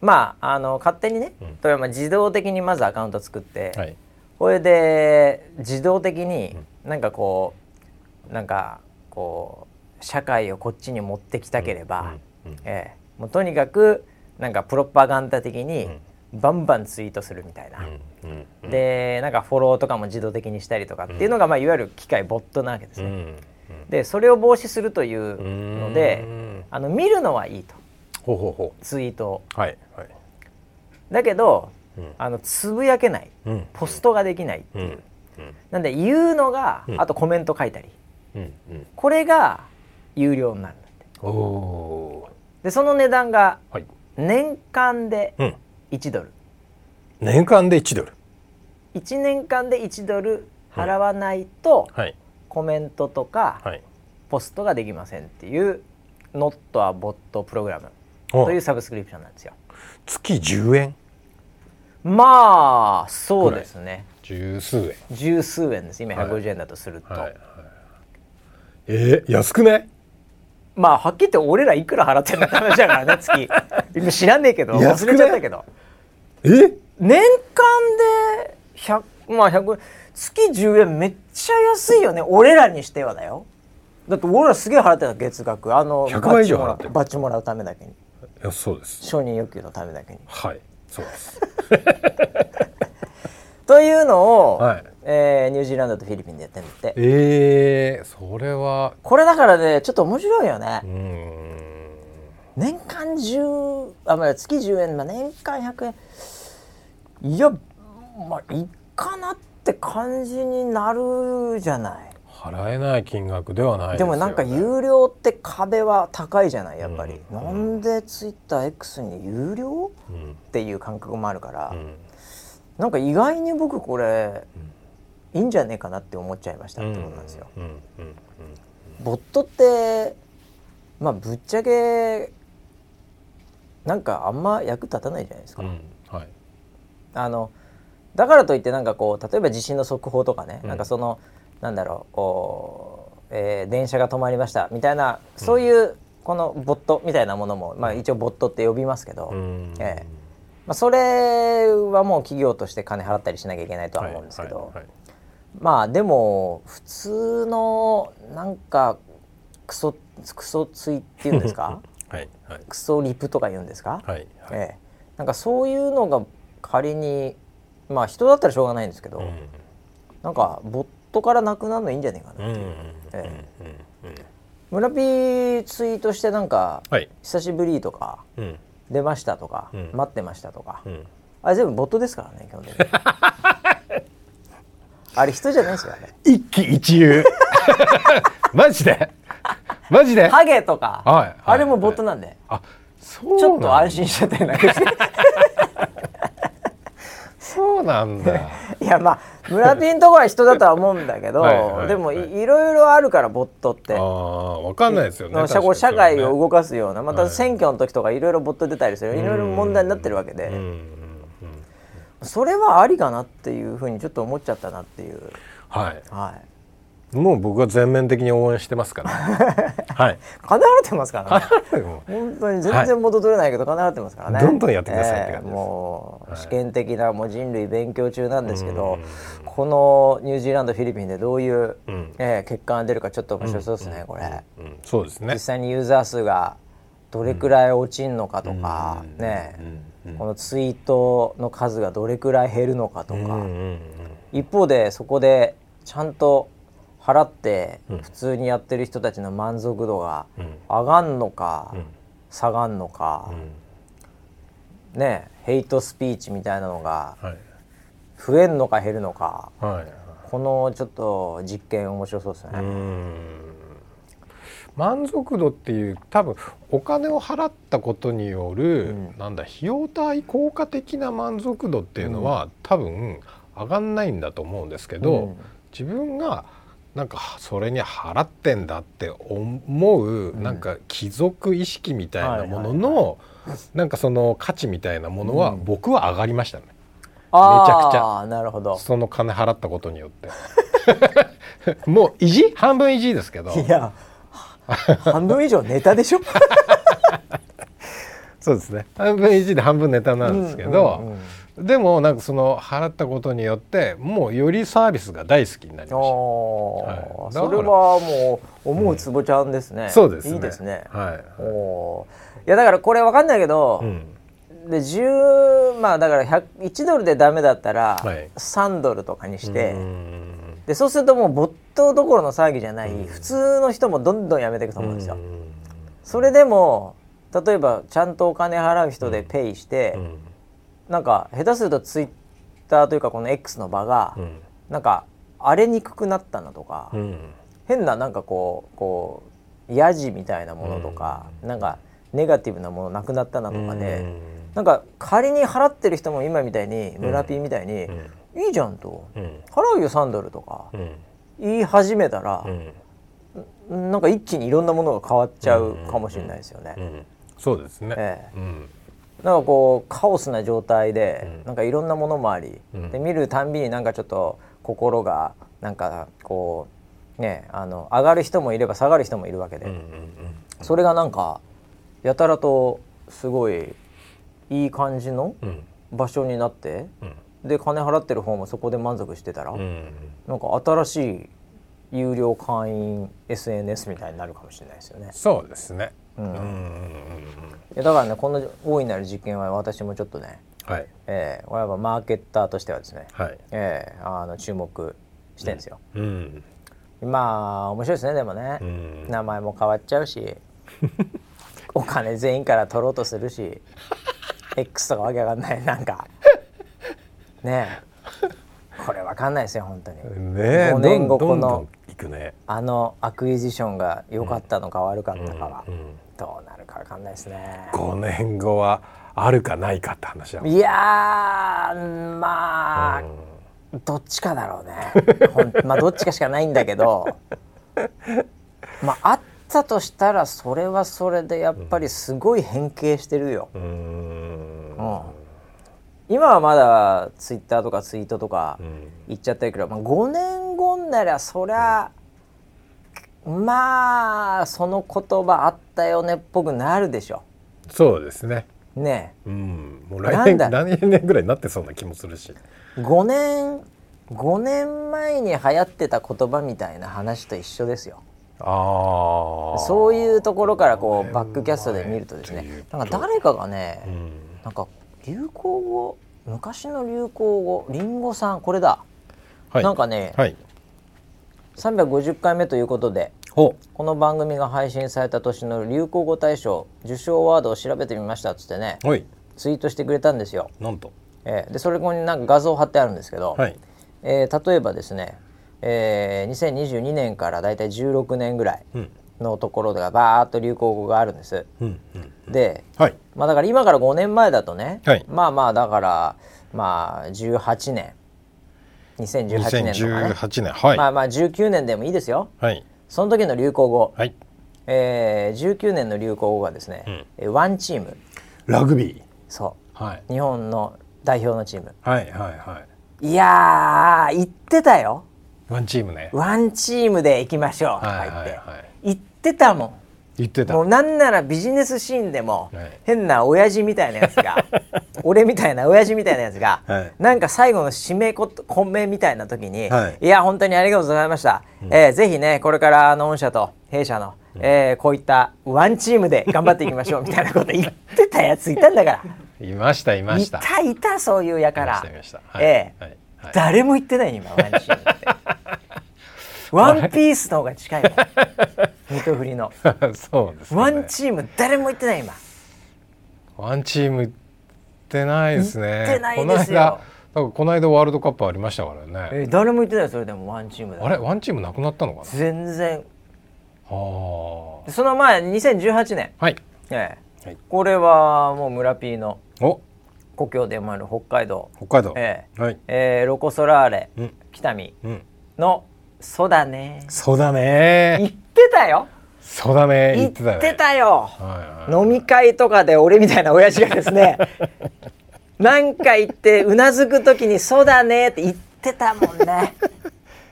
まああの勝手にね、うん。というまあ自動的にまずアカウント作って、はい。これで自動的になんかこうなんかこう社会をこっちに持ってきたければ、うん。うん。ええ。もうとにかくなんかプロパガンダ的にバンバンツイートするみたいな。うん。うん。でなんかフォローとかも自動的にしたりとかっていうのが、まあ、いわゆる機械ボットなわけですね。うん。でそれを防止するといううんのでうん。あの見るのはいいとツイート。はいはい。だけどうん。あのつぶやけない。うん。ポストができないっていう、うん。なんで言うのが、うん。あとコメント書いたり。うんうん。これが有料になるんだって。おおでその値段がはい。年間でうん。1ドル。年間で1ドル？1年間で1ドル払わないとはい。コメントとかはい。ポストができませんっていう「ノットはボットプログラム」おというサブスクリプションなんですよ。月10円？まあそうですね。十数円。十数円です。今はい。150円だとすると、はいはい。えー、安くないまあはっきり言って俺らいくら払ってんだって話だからね 月。今知らねえけど忘れちゃったけど。え？年間で100まあ100月10円めっちゃ安いよね。俺らにしてはだよ。だって俺らすげえ払ってた月額。あの100倍以上バッジもら払ってるバッジもらうためだけに。いやそうです。承認欲求のためだけに。はいそうです。というのを、はい。えーニュージーランドとフィリピンでやってるんだって。えー、それは。これだからねちょっと面白いよね。年間10あ、まあ、月10円、まあ、年間100円。いやまあいいかなって感じになるじゃない払えない金額ではないですよ、ね、でもなんか有料って壁は高いじゃないやっぱり、うん。なんでツイッター X に有料うんっていう感覚もあるから、うん。なんか意外に僕これ、いいんじゃねえかなって思っちゃいましたってことなんですよ。うん。うん。ボットってまあぶっちゃけなんかあんま役立たないじゃないですか。うんうん。はい。あのだからといってなんかこう例えば地震の速報とかね、うん。なんかそのなんだろうこう、えー電車が止まりましたみたいなそういうこのボットみたいなものも、まあ、一応ボットって呼びますけど、うん。ええまあ、それはもう企業として金払ったりしなきゃいけないとは思うんですけど、はいはいはい。まあでも普通のなんかクソクソツイっていうんですか？はいはい。クソリプとか言うんですか、はいはい。ええ、なんかそういうのが仮にまあ人だったらしょうがないんですけど、うん。なんかボットからなくなるのいいんじゃないかな、う。んうんう村ピーツイートしてなんかはい。久しぶりとかうん。出ましたとか、うん。待ってましたとか、うん。あれ全部ボットですからね基本的に。あれ人じゃないですよね一喜一憂。マジで？マジで？ハゲとか、はい。はい。あれもボットなんで、あそうちょっと安心心しちゃったりなんかしてそうなんだ。いやまあ村ピンとこは人だとは思うんだけどはいはいでもはい。ろいろあるからボットって。あ。あわかんないですよね。社会社会を動動かすようなまたはい。選挙の時とかいろいろボット出たりするいろいろ問題になってるわけで、それはありかなっていうふうにちょっと思っちゃったなっていう、はい。はい、もう僕は全面的に応援してますから。はい。金払ってますからね。も本当に全然元取れないけど金払ってますからね、どんどんやってくださいって感じです。もうはい。試験的なもう人類勉強中なんですけど、うん。このニュージーランドフィリピンでどういう、うん。えー結果が出るかちょっと面白そうですね、これ、う、うん、そうですね。実。際にユーザー数がどれくらい落ちるのかとか、うん。ね、うん。このツイートの数がどれくらい減るのかとか、うん。うん。うん。一方でそこでちゃんと払ってうん。普通にやってる人たちの満足度がうん。上がんのか、うん。下がんのかう、ん。ねヘイトスピーチみたいなのがはい。増えんのか減るのかはい。このちょっと実験面白そうですね。うん。満足度っていう多分お金を払ったことによる、うん。なんだ費用対効果的な満足度っていうのは、多分上がんないんだと思うんですけど、うん。自分がなんかそれに払ってんだって思う、ん。なんか貴族意識みたいなものはいの、なんかその価値みたいなものは、うん。僕は上がりましたね。あめちゃくちあなるほど。その金払ったことによって。もう意地？半分意地ですけど。いや半分以上ネタでしょ？そうですね。半分意地で半分ネタなんですけど、うんうんうんでもなんかその払ったことによってもうよりサービスが大好きになりましおはい。ーそれはもう思うつぼちゃんですね。たそうですね。いいですね。はおー。いやだからこれわかんないけどい、う、ん。で10まあだから100 1ドルでダメだったらはい。3ドルとかにして、うん。でそうするともう没頭どころの騒ぎじゃない、うん。普通の人もどんどんやめていくと思うんですよ。うん。それでも例えばちゃんとお金払う人でペイして、うんなんか下手するとツイッターというかこの X の場が、うん。なんか荒れにくくなったのとか、うん。変ななんかこうこうヤジみたいなものとか、なんかネガティブなものなくなったなとかで、なんか仮に払ってる人も今みたいに村ピーみたいに、うん。いいじゃんとうん。払うよ3ドルとかうん。言い始めたらう、ん。なんか一気にいろんなものが変わっちゃうかもしれないですよね。うん。そうですね、ええ。うんなんかこうカオスな状態で、うん。なんかいろんなものもあり、うん。で見るたんびになんかちょっと心がなんかこうねあの上がる人もいれば下がる人もいるわけで、うんうんそれがなんかやたらとすごいいい感じのうん。場所になってうん。で金払ってる方もそこで満足してたら、うんなんか新しい有料会員 SNS みたいになるかもしれないですよね。そうですねうん。うんうんうんうん。いやだからねこの大いなる実験は私もちょっとね、はい。えー、我々マーケッターとしてはですね、はい。えー、あの注目してんですよ。うん。まあ面白いですねでもね、うん。名前も変わっちゃうし お金全員から取ろうとするし X とかわけわかんない。なんかねえ。これわかんないですよ本当に。ねえ5年後このね。あの acquisition が良かったのか悪かったかは、うんうんどうなるかわかんないですね。5年後はあるかないかって話だもんいやーまあ、どっちかだろうね。ほんまあどっちかしかないんだけど。まああったとしたらそれはそれでやっぱりすごい変形してるよ、うん。うん。うん今はまだツイッターとかツイートとかうん。言っちゃってるけど、まあ、5年後になりゃそりゃ、まあその言葉あったよねっぽくなるでしょ。そうですね。ねうん。もうな来年来年ぐらいになってそうな気もするし。え5年5年前に流行ってた言葉みたいな話と一緒ですよ。ああそういうところからこうバックキャストで見るとですね。なんか誰かがね、うん。なんか流行語？昔の流行語？りんごさん。これだ、はい。なんかね、はい350回目ということでほこの番組が配信された年の流行語大賞受賞ワードを調べてみましたっつってねはい。ツイートしてくれたんですよ。なんと。えーでそれここになんか画像貼ってあるんですけど、はい。えー例えばですね、えー2022年からだいたい16年ぐらいうん。のところでバーっと流行語があるんです。うんうんで、はい。まあ、だから今から5年前だとね、はい。まあまあだからまあ18年2018年とかね、2018年はい。まあまあ19年でもいいですよ。はい。その時の流行語、はい。えー19年の流行語がですね、うん。えーワンチーム。ラグビー。そはい、う日本の代表のチーム。はいはいはい。いやー言ってたよ。ワンチームね。ワンチームで行きましょう」とか言って、はいはい。はい言ってたもん。言ってた。もうなんならビジネスシーンでも、はい。変な親父みたいなやつが 俺みたいな親父みたいなやつが、はい。なんか最後の締めこ本命みたいな時に「はい。い、や本当にありがとうございました、えーぜひねこれからあの御社と弊社の、えーこういったワンチームで頑張っていきましょう」みたいなこと言ってたやついたんだから。いましたいまいした。たいたそういうやからいましたいました。はい。ええはい。はい。誰も言ってないよ今ワンチームって ワンピースの方が近いもんネトフリの。そうですね。ワンチーム誰も言ってない今。ワンチーム行ってないですね。行ってないですよ。この間なんかこの間ワールドカップありましたからね。えー誰も言ってないよそれでもワンチームだあれ？ワンチームなくなったのかな？全然。はその前2018年、あはい。ええ。はい。これはもう村 P の。お。故郷でもある北海道、北海道。ええ。はい。えーロコ・ソラーレ、うん。北見うん。の「そうだね。そうだ」言ねってたよ。そうだね。言ってたよ。はいはい飲み会とかで俺みたいな親父がですね なんか言ってうなずく時に「そうだね」って言ってたもんね。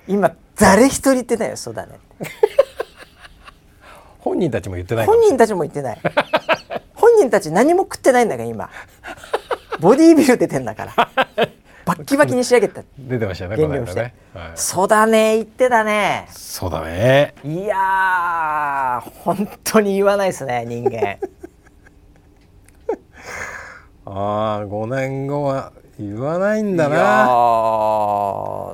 今誰一人言ってないよ「そうだね」本人たちも言ってない。本人たちも言ってない。本人たち何も食ってないんだから今。ボディービル出てんだから バッキバキに仕上げた。出てましたね減量して。ね、はい、そうだね言ってたね。そうだね。いやー本当に言わないですね人間。ああ5年後は言わないんだな。ー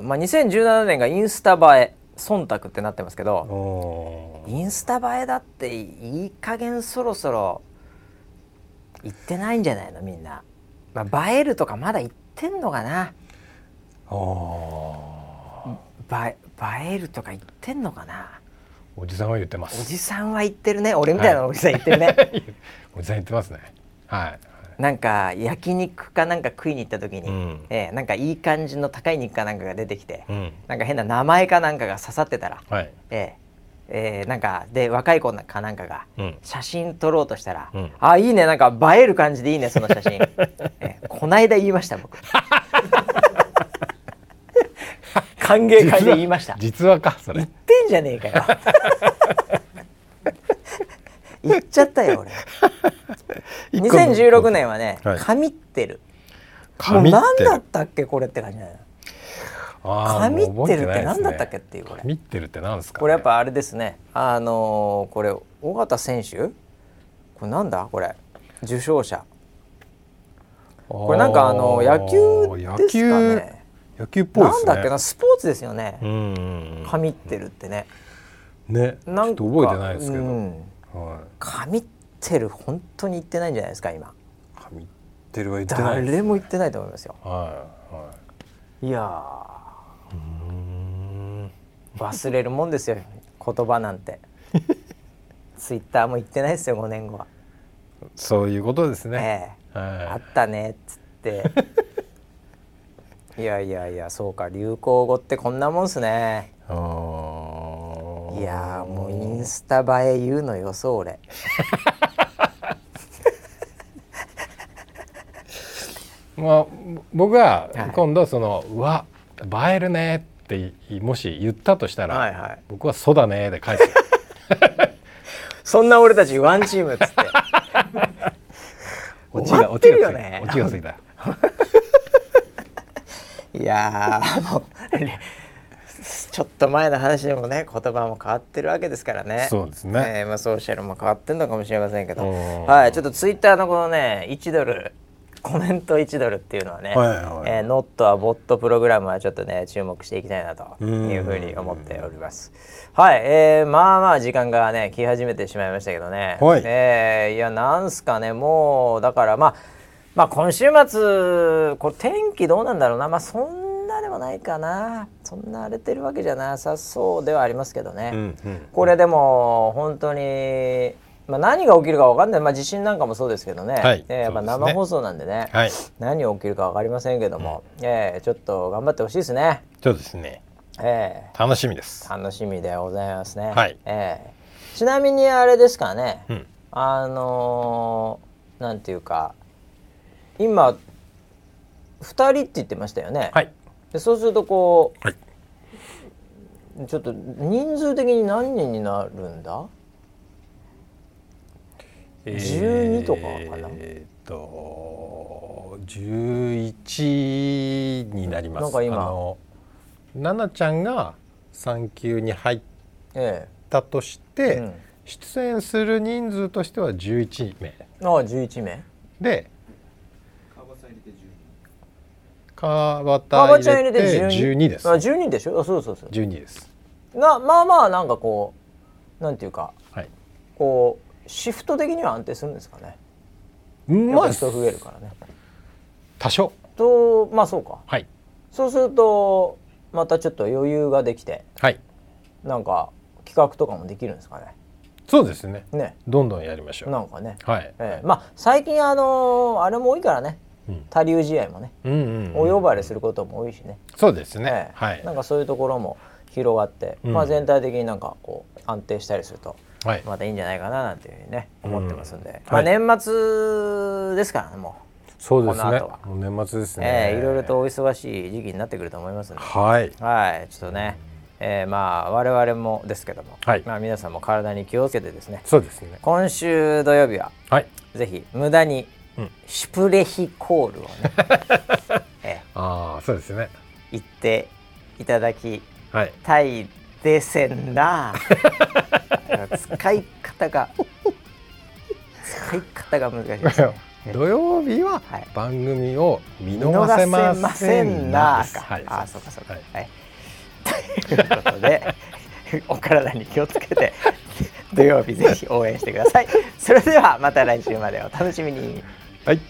まあ2017年がインスタ映え忖度ってなってますけどおインスタ映えだっていい加減そろそろ言ってないんじゃないのみんな、まあ、映えるとかまだ言ってんのかな？ー。お映えるとか言ってんのかな？ーおじさんは言ってまおすじさんは言ってるね。俺みたいなおじさん言ってるね、おじさん言ってますね。はい。なんか焼肉かなんか食いに行った時に、うん。えーなんかいい感じの高い肉かなんかが出てきて、うん。なんか変な名前かなんかが刺さってたら、はい。えーえーなんかで若い子かなんかがうん。写真撮ろうとしたら「うん。あいいねなんか映える感じでいいねその写真」えーこないだ言いました僕。歓迎会で言いました。実話かそれ。言ってんじゃねえかよ。言っちゃったよ俺。一個の2016年はねはい。神ってる。もう神って何だったっけこれって感じだよあー神ってるって何だったっけっていうこれ。神ってるって何ですかね。これやっぱあれですね。あのーこれ尾形選手？これなんだ？これ。受賞者。これなんかあの野球ですかね。野球っぽいですね。なんだっけな？スポーツですよね。神ってるってね。ねなんか覚えてないですけど、神ってる本当に言ってないんじゃないですか今。神ってるは言ってない誰も言ってないと思いますよ。はいはい。やうーんー忘れるもんですよ。言葉なんて。ツイッターも言ってないですよ5年後は、そういうことですね、ええ。あはったねっつって。いやいやいやそうか。流行語ってこんなもんすね。いやーもうインスタ映え言うのよそう俺 まあ僕ははい。今度その「うわ映えるね」ってもし言ったとしたら、はいはい。僕は「そうだね」で返す そんな俺たちワンチームっつって。オチ終わってがオチがね。たオチがついた。いやーもうれちょっと前の話でもね言葉も変わってるわけですからね。そうですね。えーまあ、ソーシャルも変わってるのかもしれませんけど。うんはいちょっとツイッターのこのね1ドルコメント1ドルっていうのはね、はいはい。えーノットはボットプログラムはちょっとね注目していきたいなというふうに思っております。はい、えー、まあまあ時間がね来始めてしまいましたけどね、はい。えーいやなんすかねもうだからまあまあ今週末これ天気どうなんだろうな。まあそんなでもないかな。そんな荒れてるわけじゃなさそうではありますけどね、うんうん。これでも本当に、まあ、何が起きるか分かんない、まあ、地震なんかもそうですけどね、はい。えーやっぱ生放送なんでね。はい。何が起きるか分かりませんけども、えーちょっと頑張ってほしいですね、そうですね。え楽しみです。ー楽しみでございますね、はい。えー。ちなみにあれですかね、うん。あのーなんていうか今2人って言ってましたよね、はい。でそうするとこうはい。ちょっと人数的に何人になるんだ？12とかかな？えーっと11になります。なんか今。あの奈々ちゃんが産休に入っえたとしえて、うん出演する人数としては11名。ああ11名。で川川端入れてて12 12です。あ12でしょ？あそうそうそう。12です。なまあまあなんかこうなんていうかはい。こうシフト的には安定するんですかね。まあ人増えるからね。多少。とまあそうか。はい。そうするとまたちょっと余裕ができてはい。なんか企画とかもできるんですかね。そうですね。ね。どんどんやりましょう。なんかね、はい、ええ。まあ最近あのーあれも多いからね。うん。他流試合もね。うんうんお呼ばれすることも多いしね、そうですね、ええ。はい。なんかそういうところも広がって、うん。まあ全体的になんかこう安定したりするとはいまたいいんじゃないかななんていうふうにね思ってますんで、うんまあはい年末ですからねもそうですね。この後は。もう年末ですう、ね、ええいろいろとお忙しい時期になってくると思いますんで。はい。はい。ちょっとね、えーまあ我々もですけども、はい。まあ皆さんも体に気をつけてですね。そうですね。今週土曜日ははい。ぜひ無駄にうん。シュプレヒコールをね、えああそうですね。ー言っていただきはいたいですな。使い方が。使い方が難しい。ですね土曜日ははい。番組を見見逃せま逃せんなはい。あそうかそうか。はい。はい、ということで お体に気をつけて土曜日ぜひ応援してください。それではまた来週までお楽しみに。はい